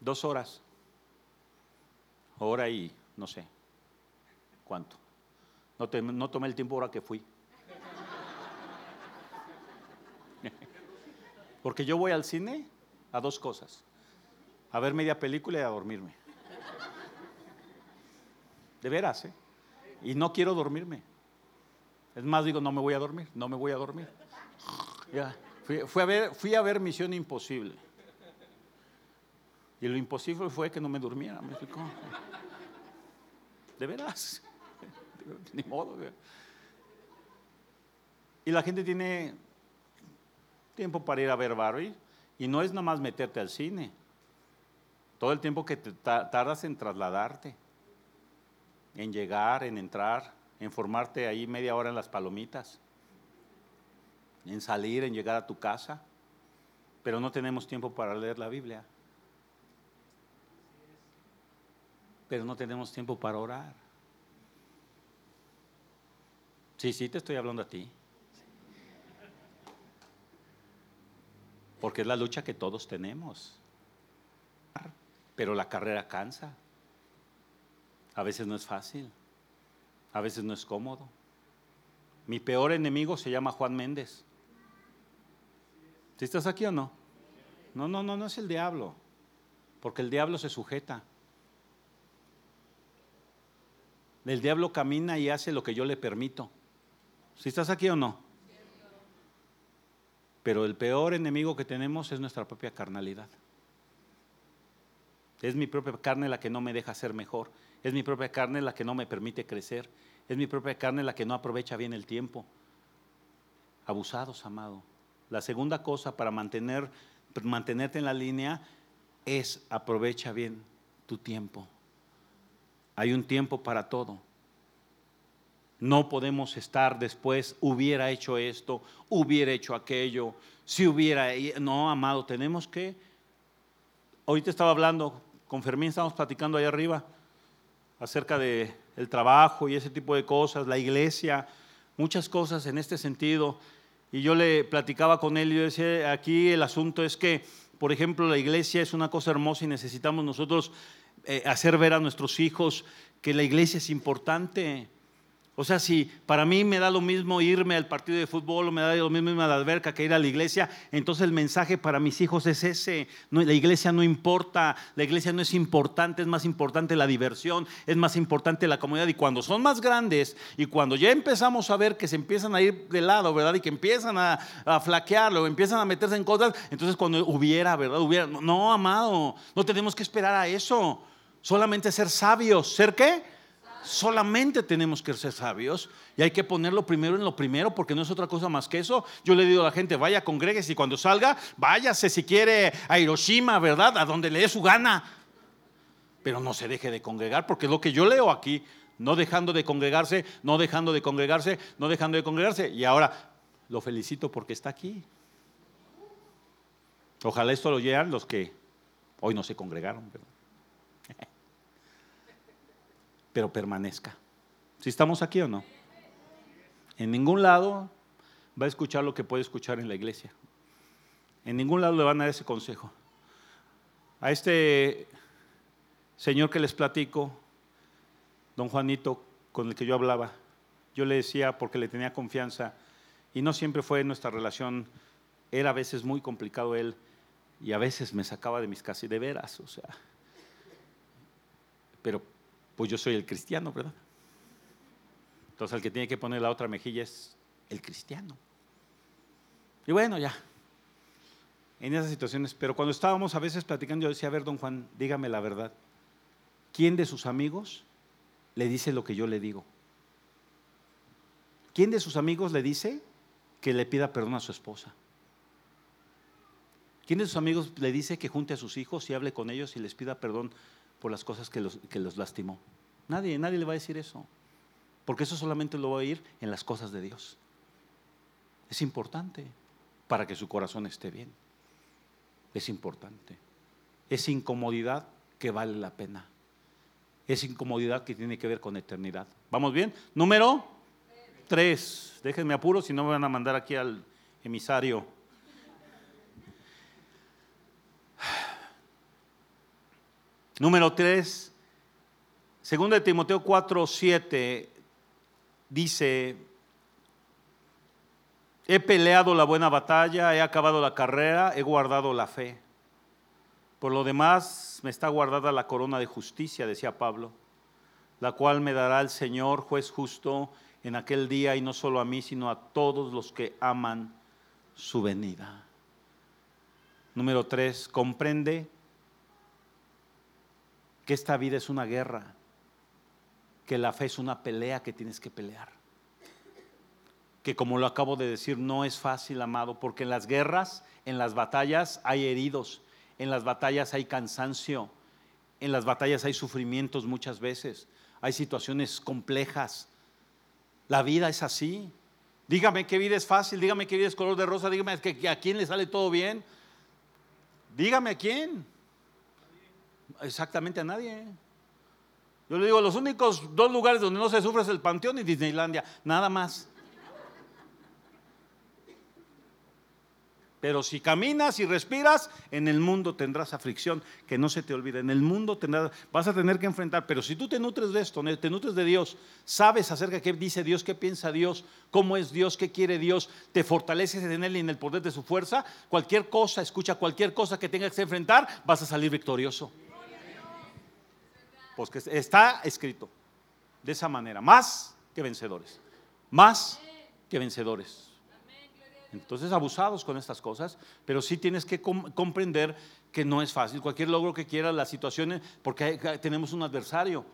Dos horas. Hora y no sé cuánto. No, no tomé el tiempo ahora que fui. Porque yo voy al cine a dos cosas. A ver media película y a dormirme. De veras, ¿eh? Y no quiero dormirme. Es más, digo, no me voy a dormir, no me voy a dormir. Ya. Fui, a ver, fui a ver Misión Imposible. Y lo imposible fue que no me durmiera, ¿me explicó? De veras. Ni modo. Y la gente tiene tiempo para ir a ver Barbie y no es nada más meterte al cine. Todo el tiempo que te tardas en trasladarte, en llegar, en entrar, en formarte ahí media hora en las palomitas, en salir, en llegar a tu casa, pero no tenemos tiempo para leer la Biblia. Pero no tenemos tiempo para orar. Sí, sí, te estoy hablando a ti. Porque es la lucha que todos tenemos. Pero la carrera cansa. A veces no es fácil. A veces no es cómodo. Mi peor enemigo se llama Juan Méndez. ¿Si estás aquí o no? No, no, no, no es el diablo. Porque el diablo se sujeta. El diablo camina y hace lo que yo le permito. ¿Si estás aquí o no? Pero el peor enemigo que tenemos es nuestra propia carnalidad. Es mi propia carne la que no me deja ser mejor. Es mi propia carne la que no me permite crecer. Es mi propia carne la que no aprovecha bien el tiempo. Abusados, amado. La segunda cosa para mantener, mantenerte en la línea es aprovecha bien tu tiempo. Hay un tiempo para todo. No podemos estar después, hubiera hecho esto, hubiera hecho aquello, si hubiera... No, amado, tenemos que... Ahorita estaba hablando, con Fermín estábamos platicando ahí arriba acerca del el trabajo y ese tipo de cosas, la iglesia, muchas cosas en este sentido. Y yo le platicaba con él y yo decía, aquí el asunto es que, por ejemplo, la iglesia es una cosa hermosa y necesitamos nosotros eh, hacer ver a nuestros hijos que la iglesia es importante. O sea, si para mí me da lo mismo irme al partido de fútbol o me da lo mismo irme a la alberca que ir a la iglesia, entonces el mensaje para mis hijos es ese. la iglesia no importa, la iglesia no es importante, es más importante la diversión, es más importante la comunidad. Y cuando son más grandes y cuando ya empezamos a ver que se empiezan a ir de lado, ¿verdad? Y que empiezan a, a flaquearlo, empiezan a meterse en cosas, entonces cuando hubiera, ¿verdad? Hubiera, no, amado, no tenemos que esperar a eso. Solamente ser sabios. ¿Ser qué? Solamente tenemos que ser sabios y hay que ponerlo primero en lo primero porque no es otra cosa más que eso. Yo le digo a la gente, vaya, congregues y cuando salga, váyase si quiere a Hiroshima, ¿verdad? A donde le dé su gana. Pero no se deje de congregar porque es lo que yo leo aquí, no dejando de congregarse, no dejando de congregarse, no dejando de congregarse. Y ahora lo felicito porque está aquí. Ojalá esto lo llegan los que hoy no se congregaron, ¿verdad? Pero permanezca. ¿Si estamos aquí o no? En ningún lado va a escuchar lo que puede escuchar en la iglesia. En ningún lado le van a dar ese consejo. A este señor que les platico, don Juanito, con el que yo hablaba, yo le decía porque le tenía confianza y no siempre fue nuestra relación, era a veces muy complicado él y a veces me sacaba de mis casi de veras, o sea, pero pues yo soy el cristiano, ¿verdad? Entonces el que tiene que poner la otra mejilla es el cristiano. Y bueno, ya, en esas situaciones, pero cuando estábamos a veces platicando, yo decía, a ver, don Juan, dígame la verdad. ¿Quién de sus amigos le dice lo que yo le digo? ¿Quién de sus amigos le dice que le pida perdón a su esposa? ¿Quién de sus amigos le dice que junte a sus hijos y hable con ellos y les pida perdón por las cosas que los, que los lastimó. Nadie, nadie le va a decir eso. Porque eso solamente lo va a oír en las cosas de Dios. Es importante para que su corazón esté bien. Es importante. Es incomodidad que vale la pena. Es incomodidad que tiene que ver con eternidad. ¿Vamos bien? Número tres. Déjenme apuro si no me van a mandar aquí al emisario. Número 3, segundo de Timoteo 4, 7, dice, he peleado la buena batalla, he acabado la carrera, he guardado la fe. Por lo demás, me está guardada la corona de justicia, decía Pablo, la cual me dará el Señor, juez justo, en aquel día, y no solo a mí, sino a todos los que aman su venida. Número tres, comprende que esta vida es una guerra, que la fe es una pelea que tienes que pelear. Que como lo acabo de decir, no es fácil, amado, porque en las guerras, en las batallas hay heridos, en las batallas hay cansancio, en las batallas hay sufrimientos muchas veces, hay situaciones complejas. La vida es así. Dígame qué vida es fácil, dígame qué vida es color de rosa, dígame a quién le sale todo bien. Dígame a quién. Exactamente a nadie. Yo le digo, los únicos dos lugares donde no se sufre es el Panteón y Disneylandia, nada más. Pero si caminas y respiras, en el mundo tendrás aflicción, que no se te olvide. En el mundo tendrás, vas a tener que enfrentar. Pero si tú te nutres de esto, te nutres de Dios, sabes acerca de qué dice Dios, qué piensa Dios, cómo es Dios, qué quiere Dios, te fortaleces en Él y en el poder de su fuerza, cualquier cosa, escucha, cualquier cosa que tengas que enfrentar, vas a salir victorioso. Pues que está escrito de esa manera, más que vencedores, más que vencedores. Entonces, abusados con estas cosas, pero sí tienes que comprender que no es fácil. Cualquier logro que quieras, las situaciones, porque tenemos un adversario,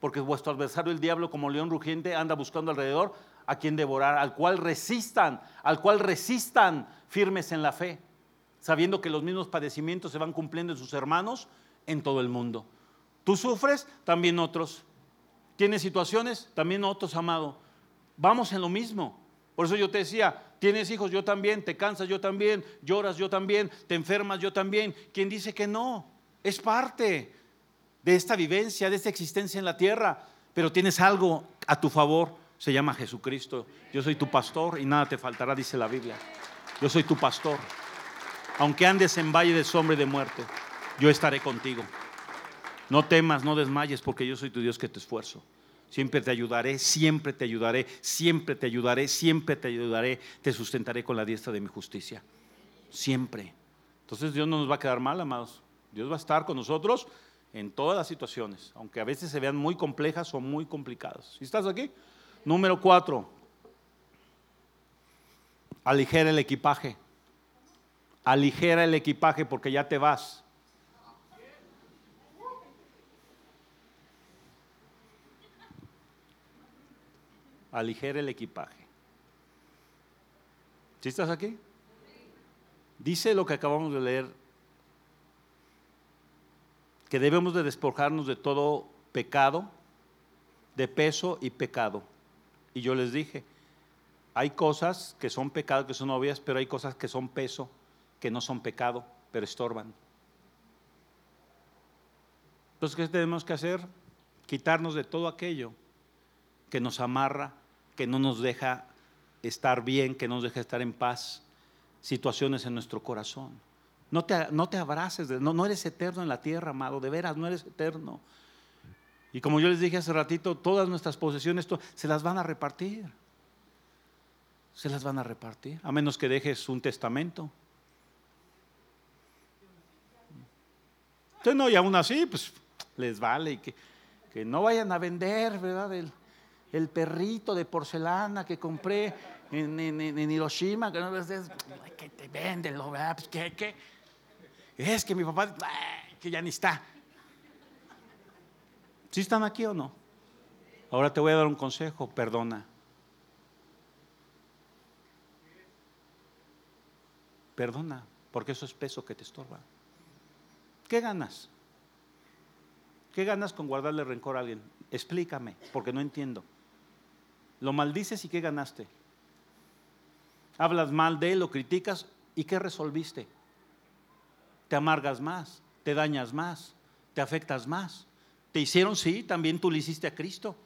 porque vuestro adversario, el diablo, como león rugiente, anda buscando alrededor a quien devorar, al cual resistan, al cual resistan firmes en la fe, sabiendo que los mismos padecimientos se van cumpliendo en sus hermanos en todo el mundo. Tú sufres, también otros. Tienes situaciones, también otros, amado. Vamos en lo mismo. Por eso yo te decía, tienes hijos, yo también, te cansas, yo también, lloras, yo también, te enfermas, yo también. ¿Quién dice que no? Es parte de esta vivencia, de esta existencia en la tierra. Pero tienes algo a tu favor, se llama Jesucristo. Yo soy tu pastor y nada te faltará, dice la Biblia. Yo soy tu pastor. Aunque andes en valle de sombra y de muerte, yo estaré contigo. No temas, no desmayes, porque yo soy tu Dios que te esfuerzo. Siempre te ayudaré, siempre te ayudaré, siempre te ayudaré, siempre te ayudaré, te sustentaré con la diestra de mi justicia. Siempre. Entonces Dios no nos va a quedar mal, amados. Dios va a estar con nosotros en todas las situaciones, aunque a veces se vean muy complejas o muy complicadas. ¿Sí estás aquí? Número cuatro. Aligera el equipaje. Aligera el equipaje porque ya te vas. Aligera el equipaje. ¿Sí estás aquí? Dice lo que acabamos de leer, que debemos de despojarnos de todo pecado, de peso y pecado. Y yo les dije, hay cosas que son pecado, que son obvias, pero hay cosas que son peso, que no son pecado, pero estorban. Entonces, ¿qué tenemos que hacer? Quitarnos de todo aquello que nos amarra, que no nos deja estar bien, que no nos deja estar en paz, situaciones en nuestro corazón. No te, no te abraces, no, no eres eterno en la tierra, amado, de veras, no eres eterno. Y como yo les dije hace ratito, todas nuestras posesiones se las van a repartir. Se las van a repartir, a menos que dejes un testamento. Entonces, no, y aún así, pues les vale que, que no vayan a vender, ¿verdad? El perrito de porcelana que compré en, Hiroshima, que, no, que te venden, pues, ¿qué, Es que mi papá, que ya ni está. ¿Sí están aquí o no? Ahora te voy a dar un consejo, perdona. Perdona, porque eso es peso que te estorba. ¿Qué ganas? ¿Qué ganas con guardarle rencor a alguien? Explícame, porque no entiendo. Lo maldices y ¿qué ganaste? Hablas mal de él, lo criticas y ¿qué resolviste? Te amargas más, te dañas más, te afectas más. ¿Te hicieron? Sí, también tú le hiciste a Cristo.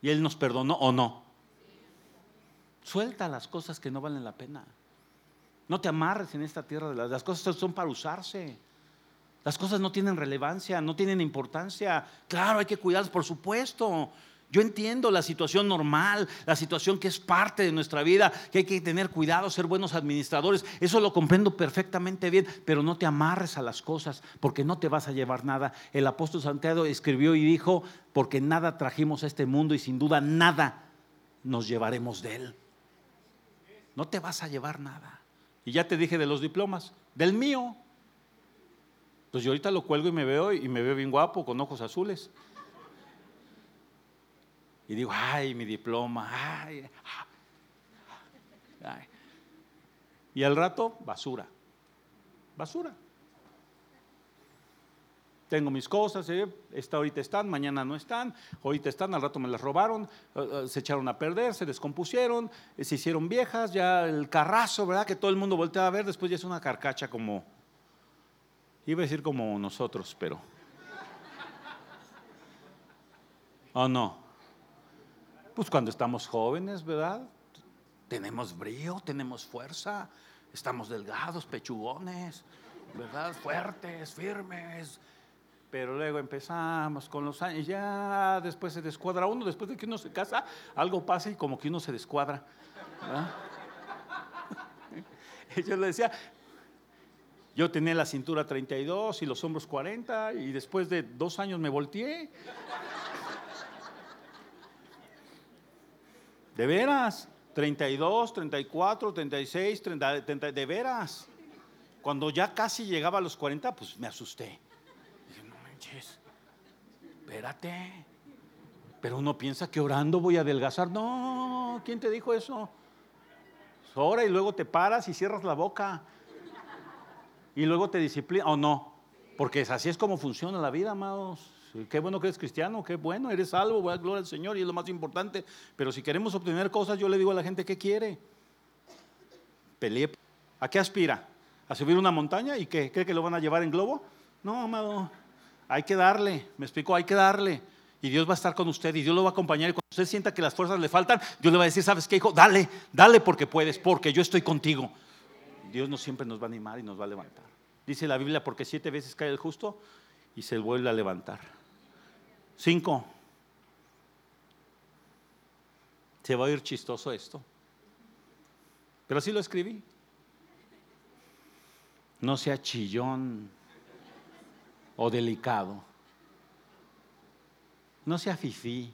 ¿Y Él nos perdonó o no? Suelta las cosas que no valen la pena. No te amarres en esta tierra. Las cosas son para usarse. Las cosas no tienen relevancia, no tienen importancia. Claro, hay que cuidarlas, por supuesto. Yo entiendo la situación normal, la situación que es parte de nuestra vida, que hay que tener cuidado, ser buenos administradores. Eso lo comprendo perfectamente bien, pero no te amarres a las cosas porque no te vas a llevar nada. El apóstol Santiago escribió y dijo, porque nada trajimos a este mundo y sin duda nada nos llevaremos de él. No te vas a llevar nada. Y ya te dije de los diplomas, del mío. Pues yo ahorita lo cuelgo y me veo y me veo bien guapo, con ojos azules. Y digo, ay, mi diploma, ay, Y al rato, basura, basura. Tengo mis cosas, ¿eh? esta ahorita están, mañana no están, ahorita están, al rato me las robaron, eh, eh, se echaron a perder, se descompusieron, eh, se hicieron viejas, ya el carrazo, ¿verdad? Que todo el mundo voltea a ver, después ya es una carcacha como, iba a decir como nosotros, pero... ¿O no? Pues cuando estamos jóvenes, ¿verdad? Tenemos brío, tenemos fuerza, estamos delgados, pechugones, ¿verdad? Fuertes, firmes. Pero luego empezamos con los años, ya después se descuadra uno, después de que uno se casa, algo pasa y como que uno se descuadra. ¿verdad? Yo le decía, yo tenía la cintura 32 y los hombros 40 y después de dos años me volteé. De veras, 32, 34, 36, 30, de veras. Cuando ya casi llegaba a los 40, pues me asusté. Dije, no manches, espérate. Pero uno piensa que orando voy a adelgazar. No, ¿quién te dijo eso? Ora y luego te paras y cierras la boca. Y luego te disciplina, o no. Porque así es como funciona la vida, amados. Qué bueno que eres cristiano, qué bueno, eres salvo, voy a gloria al Señor y es lo más importante. Pero si queremos obtener cosas, yo le digo a la gente, ¿qué quiere? Pelee. ¿A qué aspira? ¿A subir una montaña y qué? ¿Cree que lo van a llevar en globo? No, amado. Hay que darle, me explico, hay que darle. Y Dios va a estar con usted y Dios lo va a acompañar. Y cuando usted sienta que las fuerzas le faltan, Dios le va a decir, ¿sabes qué, hijo? Dale, dale porque puedes, porque yo estoy contigo. Dios no siempre nos va a animar y nos va a levantar. Dice la Biblia, porque siete veces cae el justo y se vuelve a levantar. Cinco. Se va a ir chistoso esto. Pero así lo escribí. No sea chillón o delicado. No sea fifí,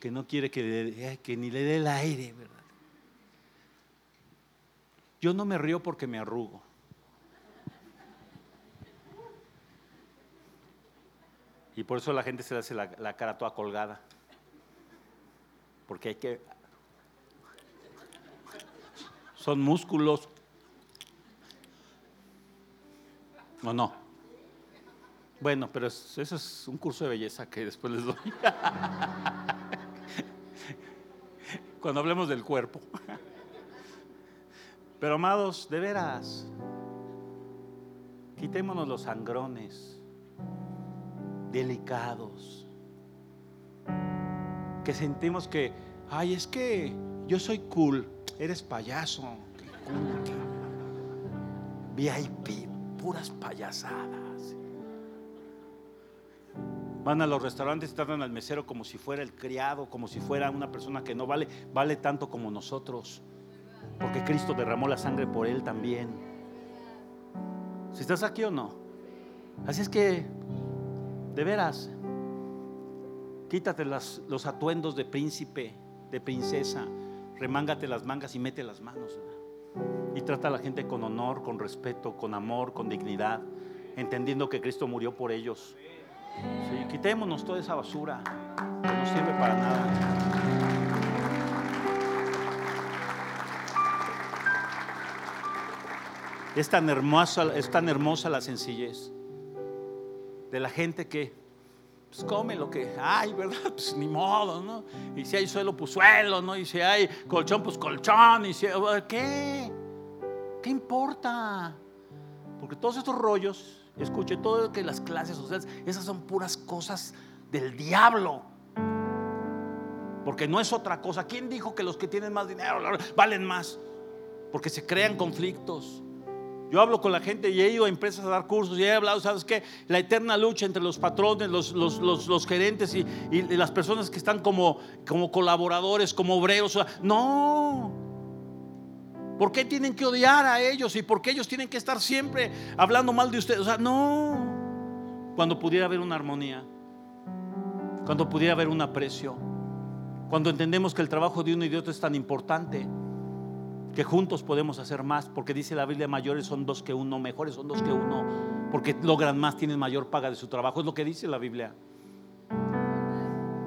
que no quiere que, que ni le dé el aire, ¿verdad? Yo no me río porque me arrugo. Y por eso la gente se le hace la, cara toda colgada. Porque hay que... Son músculos. ¿O no? Bueno, pero eso es un curso de belleza que después les doy. Cuando hablemos del cuerpo. Pero amados, de veras, quitémonos los sangrones delicados, que sentimos que, ay, es que yo soy cool, eres payaso, VIP, puras payasadas. Van a los restaurantes y tratan al mesero como si fuera el criado, como si fuera una persona que no vale, vale tanto como nosotros, porque Cristo derramó la sangre por él también. Si estás aquí o no. Así es que de veras, quítate los atuendos de príncipe, de princesa, remángate las mangas y mete las manos. Y trata a la gente con honor, con respeto, con amor, con dignidad, entendiendo que Cristo murió por ellos. quitémonos toda esa basura que no sirve para nada. Es tan hermosa, es tan hermosa la sencillez de la gente que pues, come lo que hay, ¿verdad? Pues ni modo, ¿no? Y si hay suelo, pues suelo, ¿no? Y si hay colchón, pues colchón. Y si, ¿Qué? ¿Qué importa? Porque todos estos rollos, escuche, todo que las clases sociales, esas son puras cosas del diablo. Porque no es otra cosa. ¿Quién dijo que los que tienen más dinero valen más? Porque se crean conflictos. Yo hablo con la gente y he ido a empresas a dar cursos y he hablado, ¿sabes qué? La eterna lucha entre los patrones, los, los, gerentes y, las personas que están como, como colaboradores, como obreros. no. ¿Por qué tienen que odiar a ellos y por qué ellos tienen que estar siempre hablando mal de ustedes? O sea, no. Cuando pudiera haber una armonía, cuando pudiera haber un aprecio, cuando entendemos que el trabajo de uno y de otro es tan importante que juntos podemos hacer más, porque dice la Biblia, mayores son dos que uno, mejores son dos que uno, porque logran más, tienen mayor paga de su trabajo, es lo que dice la Biblia.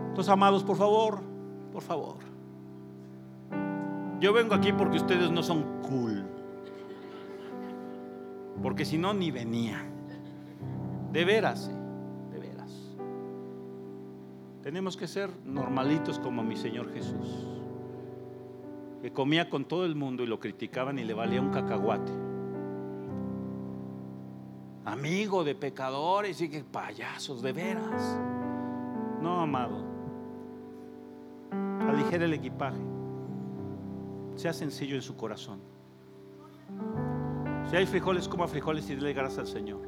Entonces, amados, por favor, por favor. Yo vengo aquí porque ustedes no son cool. Porque si no, ni venía. De veras, de veras. Tenemos que ser normalitos como mi Señor Jesús que comía con todo el mundo y lo criticaban y le valía un cacahuate. Amigo de pecadores y que payasos, de veras. No, amado. Aligere el equipaje. Sea sencillo en su corazón. Si hay frijoles, coma frijoles y dile gracias al Señor.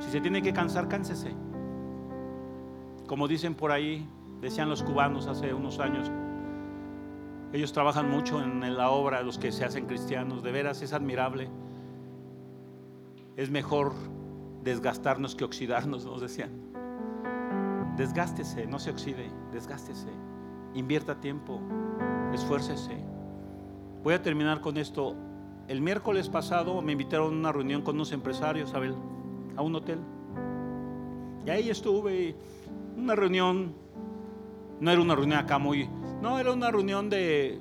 Si se tiene que cansar, cánsese. Como dicen por ahí, decían los cubanos hace unos años, ellos trabajan mucho en la obra, los que se hacen cristianos. De veras es admirable. Es mejor desgastarnos que oxidarnos, nos decían. Desgástese, no se oxide, desgástese. Invierta tiempo, esfuércese. Voy a terminar con esto. El miércoles pasado me invitaron a una reunión con unos empresarios, Abel, a un hotel. Y ahí estuve, una reunión, no era una reunión acá muy, no, era una reunión de...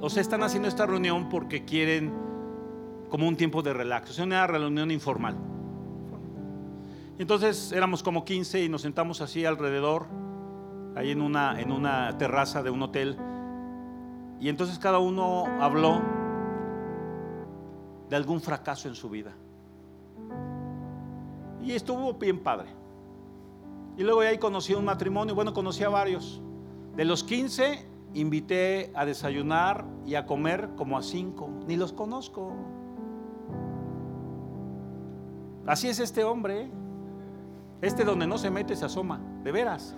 O sea, están haciendo esta reunión porque quieren como un tiempo de relaxación, una reunión informal. Entonces éramos como 15 y nos sentamos así alrededor, ahí en una, en una terraza de un hotel. Y entonces cada uno habló de algún fracaso en su vida. Y estuvo bien padre. Y luego ahí conocí un matrimonio, bueno, conocí a varios. De los 15, invité a desayunar y a comer como a 5. Ni los conozco. Así es este hombre. Este donde no se mete se asoma. De veras.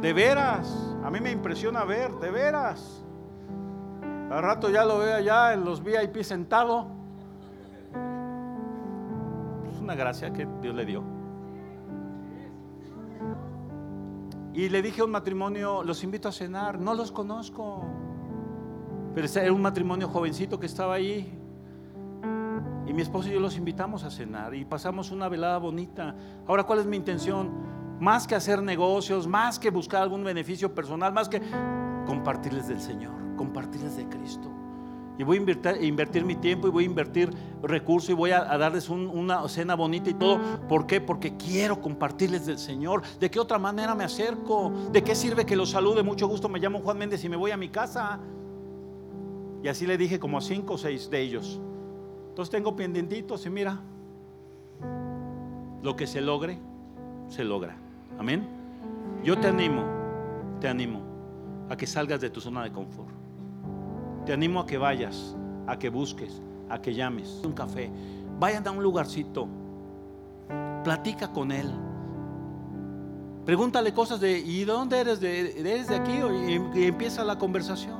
De veras. A mí me impresiona ver. De veras. Al rato ya lo veo allá en los VIP sentado. Es una gracia que Dios le dio. Y le dije a un matrimonio, los invito a cenar, no los conozco. Pero era un matrimonio jovencito que estaba ahí. Y mi esposo y yo los invitamos a cenar y pasamos una velada bonita. Ahora, ¿cuál es mi intención? Más que hacer negocios, más que buscar algún beneficio personal, más que compartirles del Señor, compartirles de Cristo. Y voy a invertir, mi tiempo y voy a invertir recursos y voy a, darles una cena bonita y todo. ¿Por qué? Porque quiero compartirles del Señor. ¿De qué otra manera me acerco? ¿De qué sirve que los salude? Mucho gusto, me llamo Juan Méndez y me voy a mi casa. Y así le dije como a cinco o seis de ellos. Entonces tengo pendientitos y mira, lo que se logre, se logra. Amén. Yo te animo, te animo a que salgas de tu zona de confort. Te animo a que vayas, a que busques, a que llames. Un café. Vayan a un lugarcito. Platica con él. Pregúntale cosas de, ¿y de dónde eres? ¿De, ¿Eres de aquí? Y, empieza la conversación.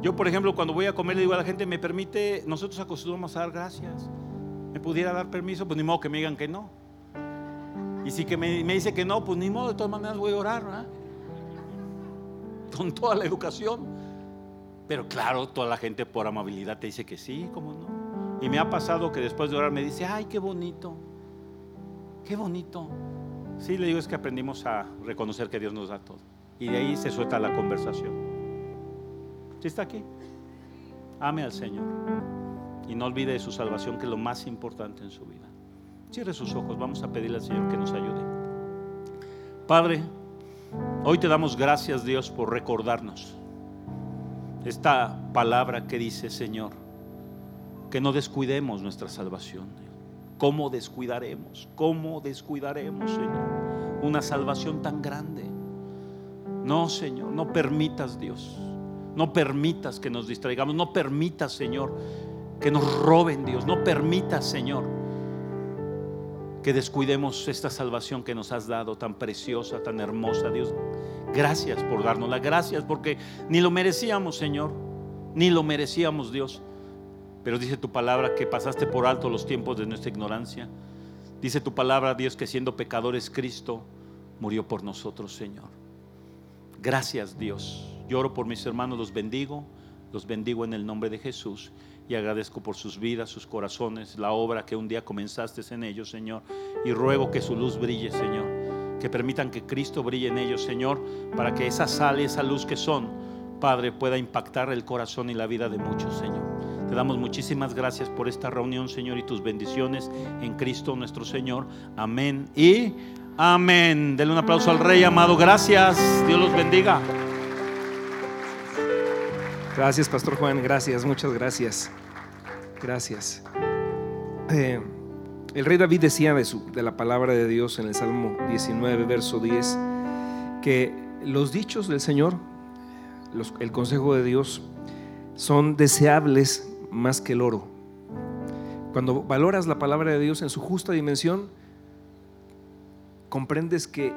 Yo, por ejemplo, cuando voy a comer, le digo a la gente, ¿me permite? Nosotros acostumbramos a dar gracias. ¿Me pudiera dar permiso? Pues ni modo que me digan que no. Y si que me, dice que no, pues ni modo, de todas maneras voy a orar, ¿verdad? Con toda la educación. Pero claro, toda la gente por amabilidad te dice que sí, ¿cómo no? Y me ha pasado que después de orar me dice, ay, qué bonito, qué bonito. Sí, le digo es que aprendimos a reconocer que Dios nos da todo. Y de ahí se suelta la conversación. ¿Sí está aquí? Ame al Señor. Y no olvide de su salvación, que es lo más importante en su vida. Cierre sus ojos, vamos a pedirle al Señor que nos ayude. Padre, Hoy te damos gracias Dios por recordarnos esta palabra que dice Señor, que no descuidemos nuestra salvación. ¿Cómo descuidaremos? ¿Cómo descuidaremos, Señor? Una salvación tan grande. No, Señor, no permitas, Dios, No permitas que nos distraigamos, no permitas, Señor, que nos roben, Dios, no permitas, Señor, que descuidemos esta salvación que nos has dado, tan preciosa, tan hermosa, Dios. Gracias por dárnosla, gracias porque ni lo merecíamos, Señor, ni lo merecíamos, Dios. Pero dice tu palabra que pasaste por alto los tiempos de nuestra ignorancia. Dice tu palabra, Dios, que siendo pecadores, Cristo murió por nosotros, Señor. Gracias, Dios. Lloro por mis hermanos, los bendigo, los bendigo en el nombre de Jesús y agradezco por sus vidas, sus corazones, la obra que un día comenzaste en ellos, Señor. Y ruego que su luz brille, Señor. Que permitan que Cristo brille en ellos, Señor, para que esa sal y esa luz que son, Padre, pueda impactar el corazón y la vida de muchos, Señor. Te damos muchísimas gracias por esta reunión, Señor, y tus bendiciones en Cristo nuestro Señor. Amén y amén. Denle un aplauso al Rey amado. Gracias. Dios los bendiga. Gracias, Pastor Juan. Gracias, muchas gracias. Gracias. Eh, el rey David decía de, su, de la palabra de Dios en el Salmo 19, verso 10, que los dichos del Señor, el consejo de Dios, son deseables más que el oro. Cuando valoras la palabra de Dios en su justa dimensión, comprendes que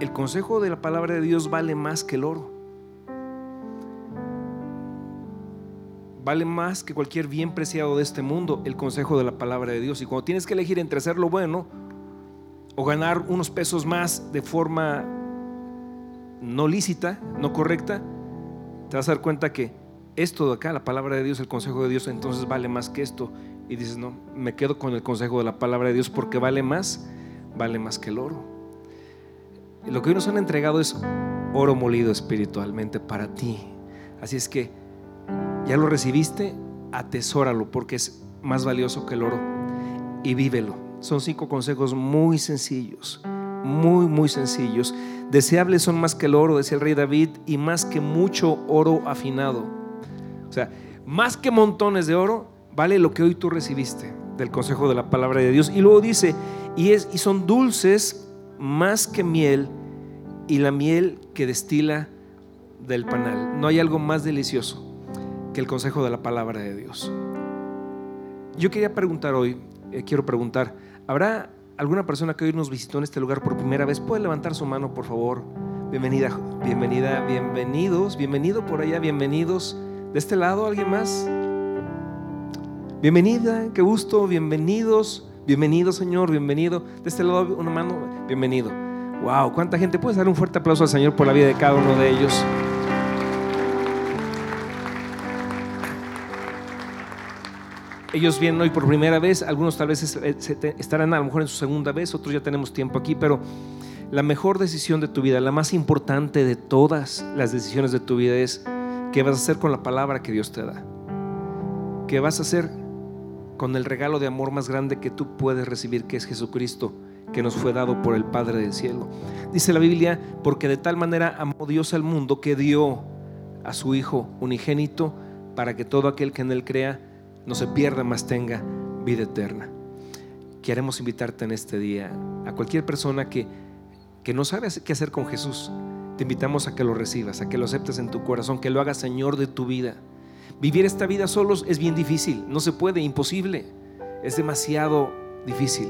el consejo de la palabra de Dios vale más que el oro. Vale más que cualquier bien preciado de este mundo el consejo de la palabra de Dios. Y cuando tienes que elegir entre hacer lo bueno o ganar unos pesos más de forma no lícita, no correcta, te vas a dar cuenta que esto de acá, la palabra de Dios, el consejo de Dios, entonces vale más que esto. Y dices, no, me quedo con el consejo de la palabra de Dios porque vale más, vale más que el oro. lo que hoy nos han entregado es oro molido espiritualmente para ti. Así es que ya lo recibiste, atesóralo porque es más valioso que el oro y vívelo. Son cinco consejos muy sencillos, muy, muy sencillos. Deseables son más que el oro, decía el rey David, y más que mucho oro afinado. O sea, más que montones de oro, vale lo que hoy tú recibiste del consejo de la palabra de Dios. Y luego dice, y, es, y son dulces más que miel y la miel que destila del panal. No hay algo más delicioso que el consejo de la palabra de Dios. Yo quería preguntar hoy, eh, quiero preguntar, ¿habrá alguna persona que hoy nos visitó en este lugar por primera vez? ¿Puede levantar su mano, por favor? Bienvenida, bienvenida, bienvenidos, bienvenido por allá, bienvenidos. ¿De este lado alguien más? Bienvenida, qué gusto, bienvenidos, bienvenido Señor, bienvenido. De este lado una mano, bienvenido. Wow, cuánta gente. ¿Puedes dar un fuerte aplauso al Señor por la vida de cada uno de ellos? Ellos vienen hoy por primera vez, algunos tal vez eh, estarán a lo mejor en su segunda vez, otros ya tenemos tiempo aquí, pero la mejor decisión de tu vida, la más importante de todas las decisiones de tu vida es qué vas a hacer con la palabra que Dios te da. ¿Qué vas a hacer con el regalo de amor más grande que tú puedes recibir, que es Jesucristo, que nos fue dado por el Padre del cielo? Dice la Biblia, porque de tal manera amó Dios al mundo que dio a su Hijo unigénito para que todo aquel que en él crea no se pierda, más tenga vida eterna. Queremos invitarte en este día a cualquier persona que, que no sabe qué hacer con Jesús. Te invitamos a que lo recibas, a que lo aceptes en tu corazón, que lo hagas Señor de tu vida. Vivir esta vida solos es bien difícil, no se puede, imposible, es demasiado difícil.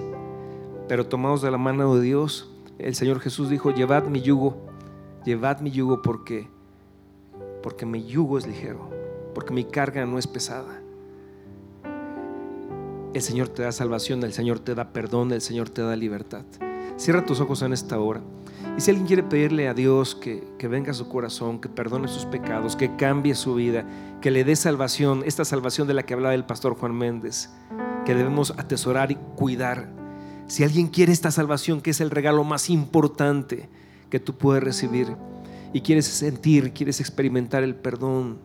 Pero tomados de la mano de Dios, el Señor Jesús dijo, llevad mi yugo, llevad mi yugo porque, porque mi yugo es ligero, porque mi carga no es pesada el Señor te da salvación, el Señor te da perdón, el Señor te da libertad. Cierra tus ojos en esta hora. Y si alguien quiere pedirle a Dios que, venga a su corazón, que perdone sus pecados, que cambie su vida, que le dé salvación, esta salvación de la que hablaba el pastor Juan Méndez, que debemos atesorar y cuidar. Si alguien quiere esta salvación, que es el regalo más importante que tú puedes recibir, y quieres sentir, quieres experimentar el perdón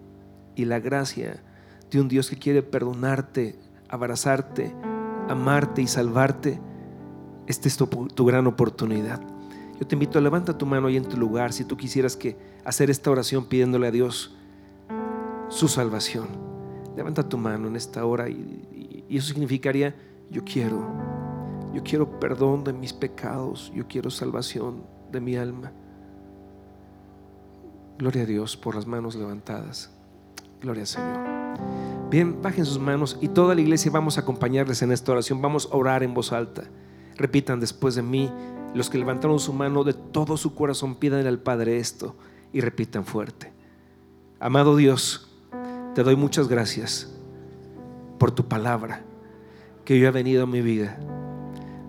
y la gracia de un Dios que quiere perdonarte, abrazarte, amarte y salvarte, esta es tu, gran oportunidad. Yo te invito a levanta tu mano ahí en tu lugar si tú quisieras que hacer esta oración pidiéndole a Dios su salvación. Levanta tu mano en esta hora y, y eso significaría yo quiero, yo quiero perdón de mis pecados, yo quiero salvación de mi alma. Gloria a Dios por las manos levantadas. Gloria al Señor. Bien, bajen sus manos y toda la iglesia vamos a acompañarles en esta oración. Vamos a orar en voz alta. Repitan después de mí, los que levantaron su mano de todo su corazón, pídanle al Padre esto y repitan fuerte. Amado Dios, te doy muchas gracias por tu palabra que hoy ha venido a mi vida,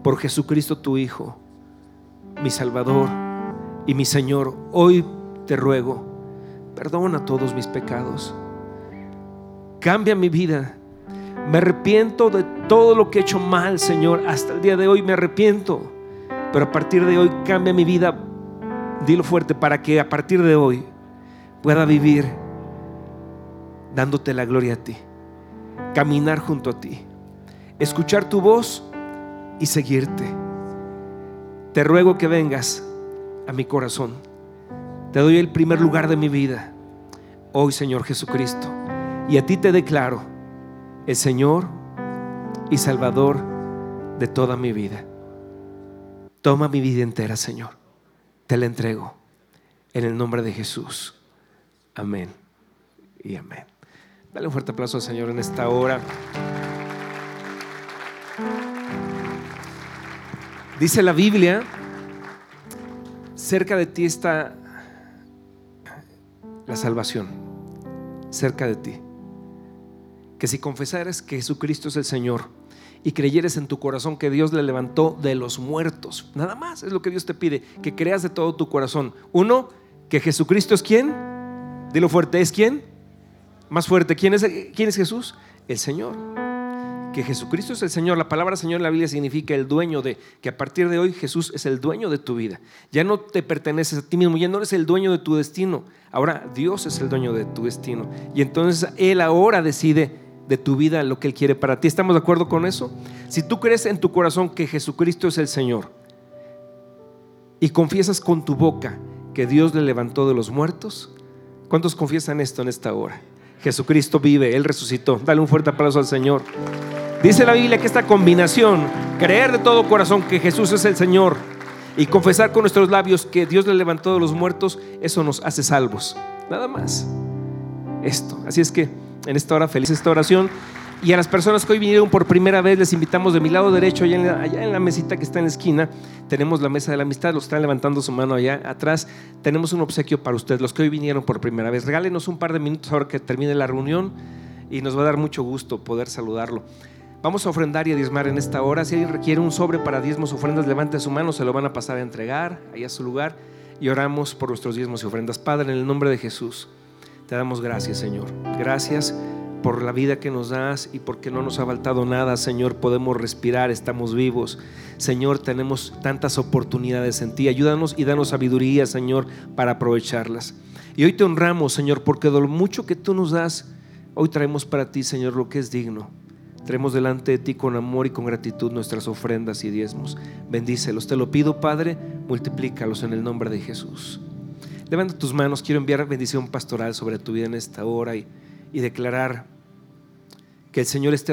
por Jesucristo tu Hijo, mi Salvador y mi Señor. Hoy te ruego, perdona todos mis pecados, cambia mi vida. Me arrepiento de todo lo que he hecho mal, Señor. Hasta el día de hoy me arrepiento. Pero a partir de hoy cambia mi vida. Dilo fuerte para que a partir de hoy pueda vivir dándote la gloria a ti. Caminar junto a ti. Escuchar tu voz y seguirte. Te ruego que vengas a mi corazón. Te doy el primer lugar de mi vida. Hoy, Señor Jesucristo. Y a ti te declaro el Señor y Salvador de toda mi vida. Toma mi vida entera, Señor. Te la entrego en el nombre de Jesús. Amén y amén. Dale un fuerte aplauso al Señor en esta hora. Dice la Biblia, cerca de ti está la salvación, cerca de ti. Que si confesaras que Jesucristo es el Señor y creyeres en tu corazón que Dios le levantó de los muertos, nada más es lo que Dios te pide, que creas de todo tu corazón. Uno, que Jesucristo es quién, dilo fuerte, es quién, más fuerte, ¿quién es, quién es Jesús? El Señor que Jesucristo es el Señor. La palabra Señor en la Biblia significa el dueño de, que a partir de hoy Jesús es el dueño de tu vida. Ya no te perteneces a ti mismo, ya no eres el dueño de tu destino. Ahora Dios es el dueño de tu destino. Y entonces Él ahora decide de tu vida lo que Él quiere para ti. ¿Estamos de acuerdo con eso? Si tú crees en tu corazón que Jesucristo es el Señor y confiesas con tu boca que Dios le levantó de los muertos, ¿cuántos confiesan esto en esta hora? Jesucristo vive, Él resucitó. Dale un fuerte aplauso al Señor. Dice la Biblia que esta combinación, creer de todo corazón que Jesús es el Señor y confesar con nuestros labios que Dios le levantó de los muertos, eso nos hace salvos. Nada más. Esto. Así es que en esta hora, feliz esta oración. Y a las personas que hoy vinieron por primera vez, les invitamos de mi lado derecho, allá en, la, en la mesita que está en la esquina, tenemos la mesa de la amistad, los están levantando su mano allá atrás. Tenemos un obsequio para ustedes, los que hoy vinieron por primera vez. Regálenos un par de minutos ahora que termine la reunión y nos va a dar mucho gusto poder saludarlo. Vamos a ofrendar y a diezmar en esta hora. Si alguien requiere un sobre para diezmos, ofrendas, levante su mano, se lo van a pasar a entregar ahí a su lugar y oramos por nuestros diezmos y ofrendas. Padre, en el nombre de Jesús, te damos gracias, Señor. Gracias por la vida que nos das y porque no nos ha faltado nada, Señor. Podemos respirar, estamos vivos. Señor, tenemos tantas oportunidades en ti. Ayúdanos y danos sabiduría, Señor, para aprovecharlas. Y hoy te honramos, Señor, porque de lo mucho que tú nos das, hoy traemos para ti, Señor, lo que es digno. Traemos delante de ti con amor y con gratitud nuestras ofrendas y diezmos. Bendícelos. Te lo pido, Padre, multiplícalos en el nombre de Jesús. Levanta tus manos. Quiero enviar bendición pastoral sobre tu vida en esta hora y y declarar que el Señor esté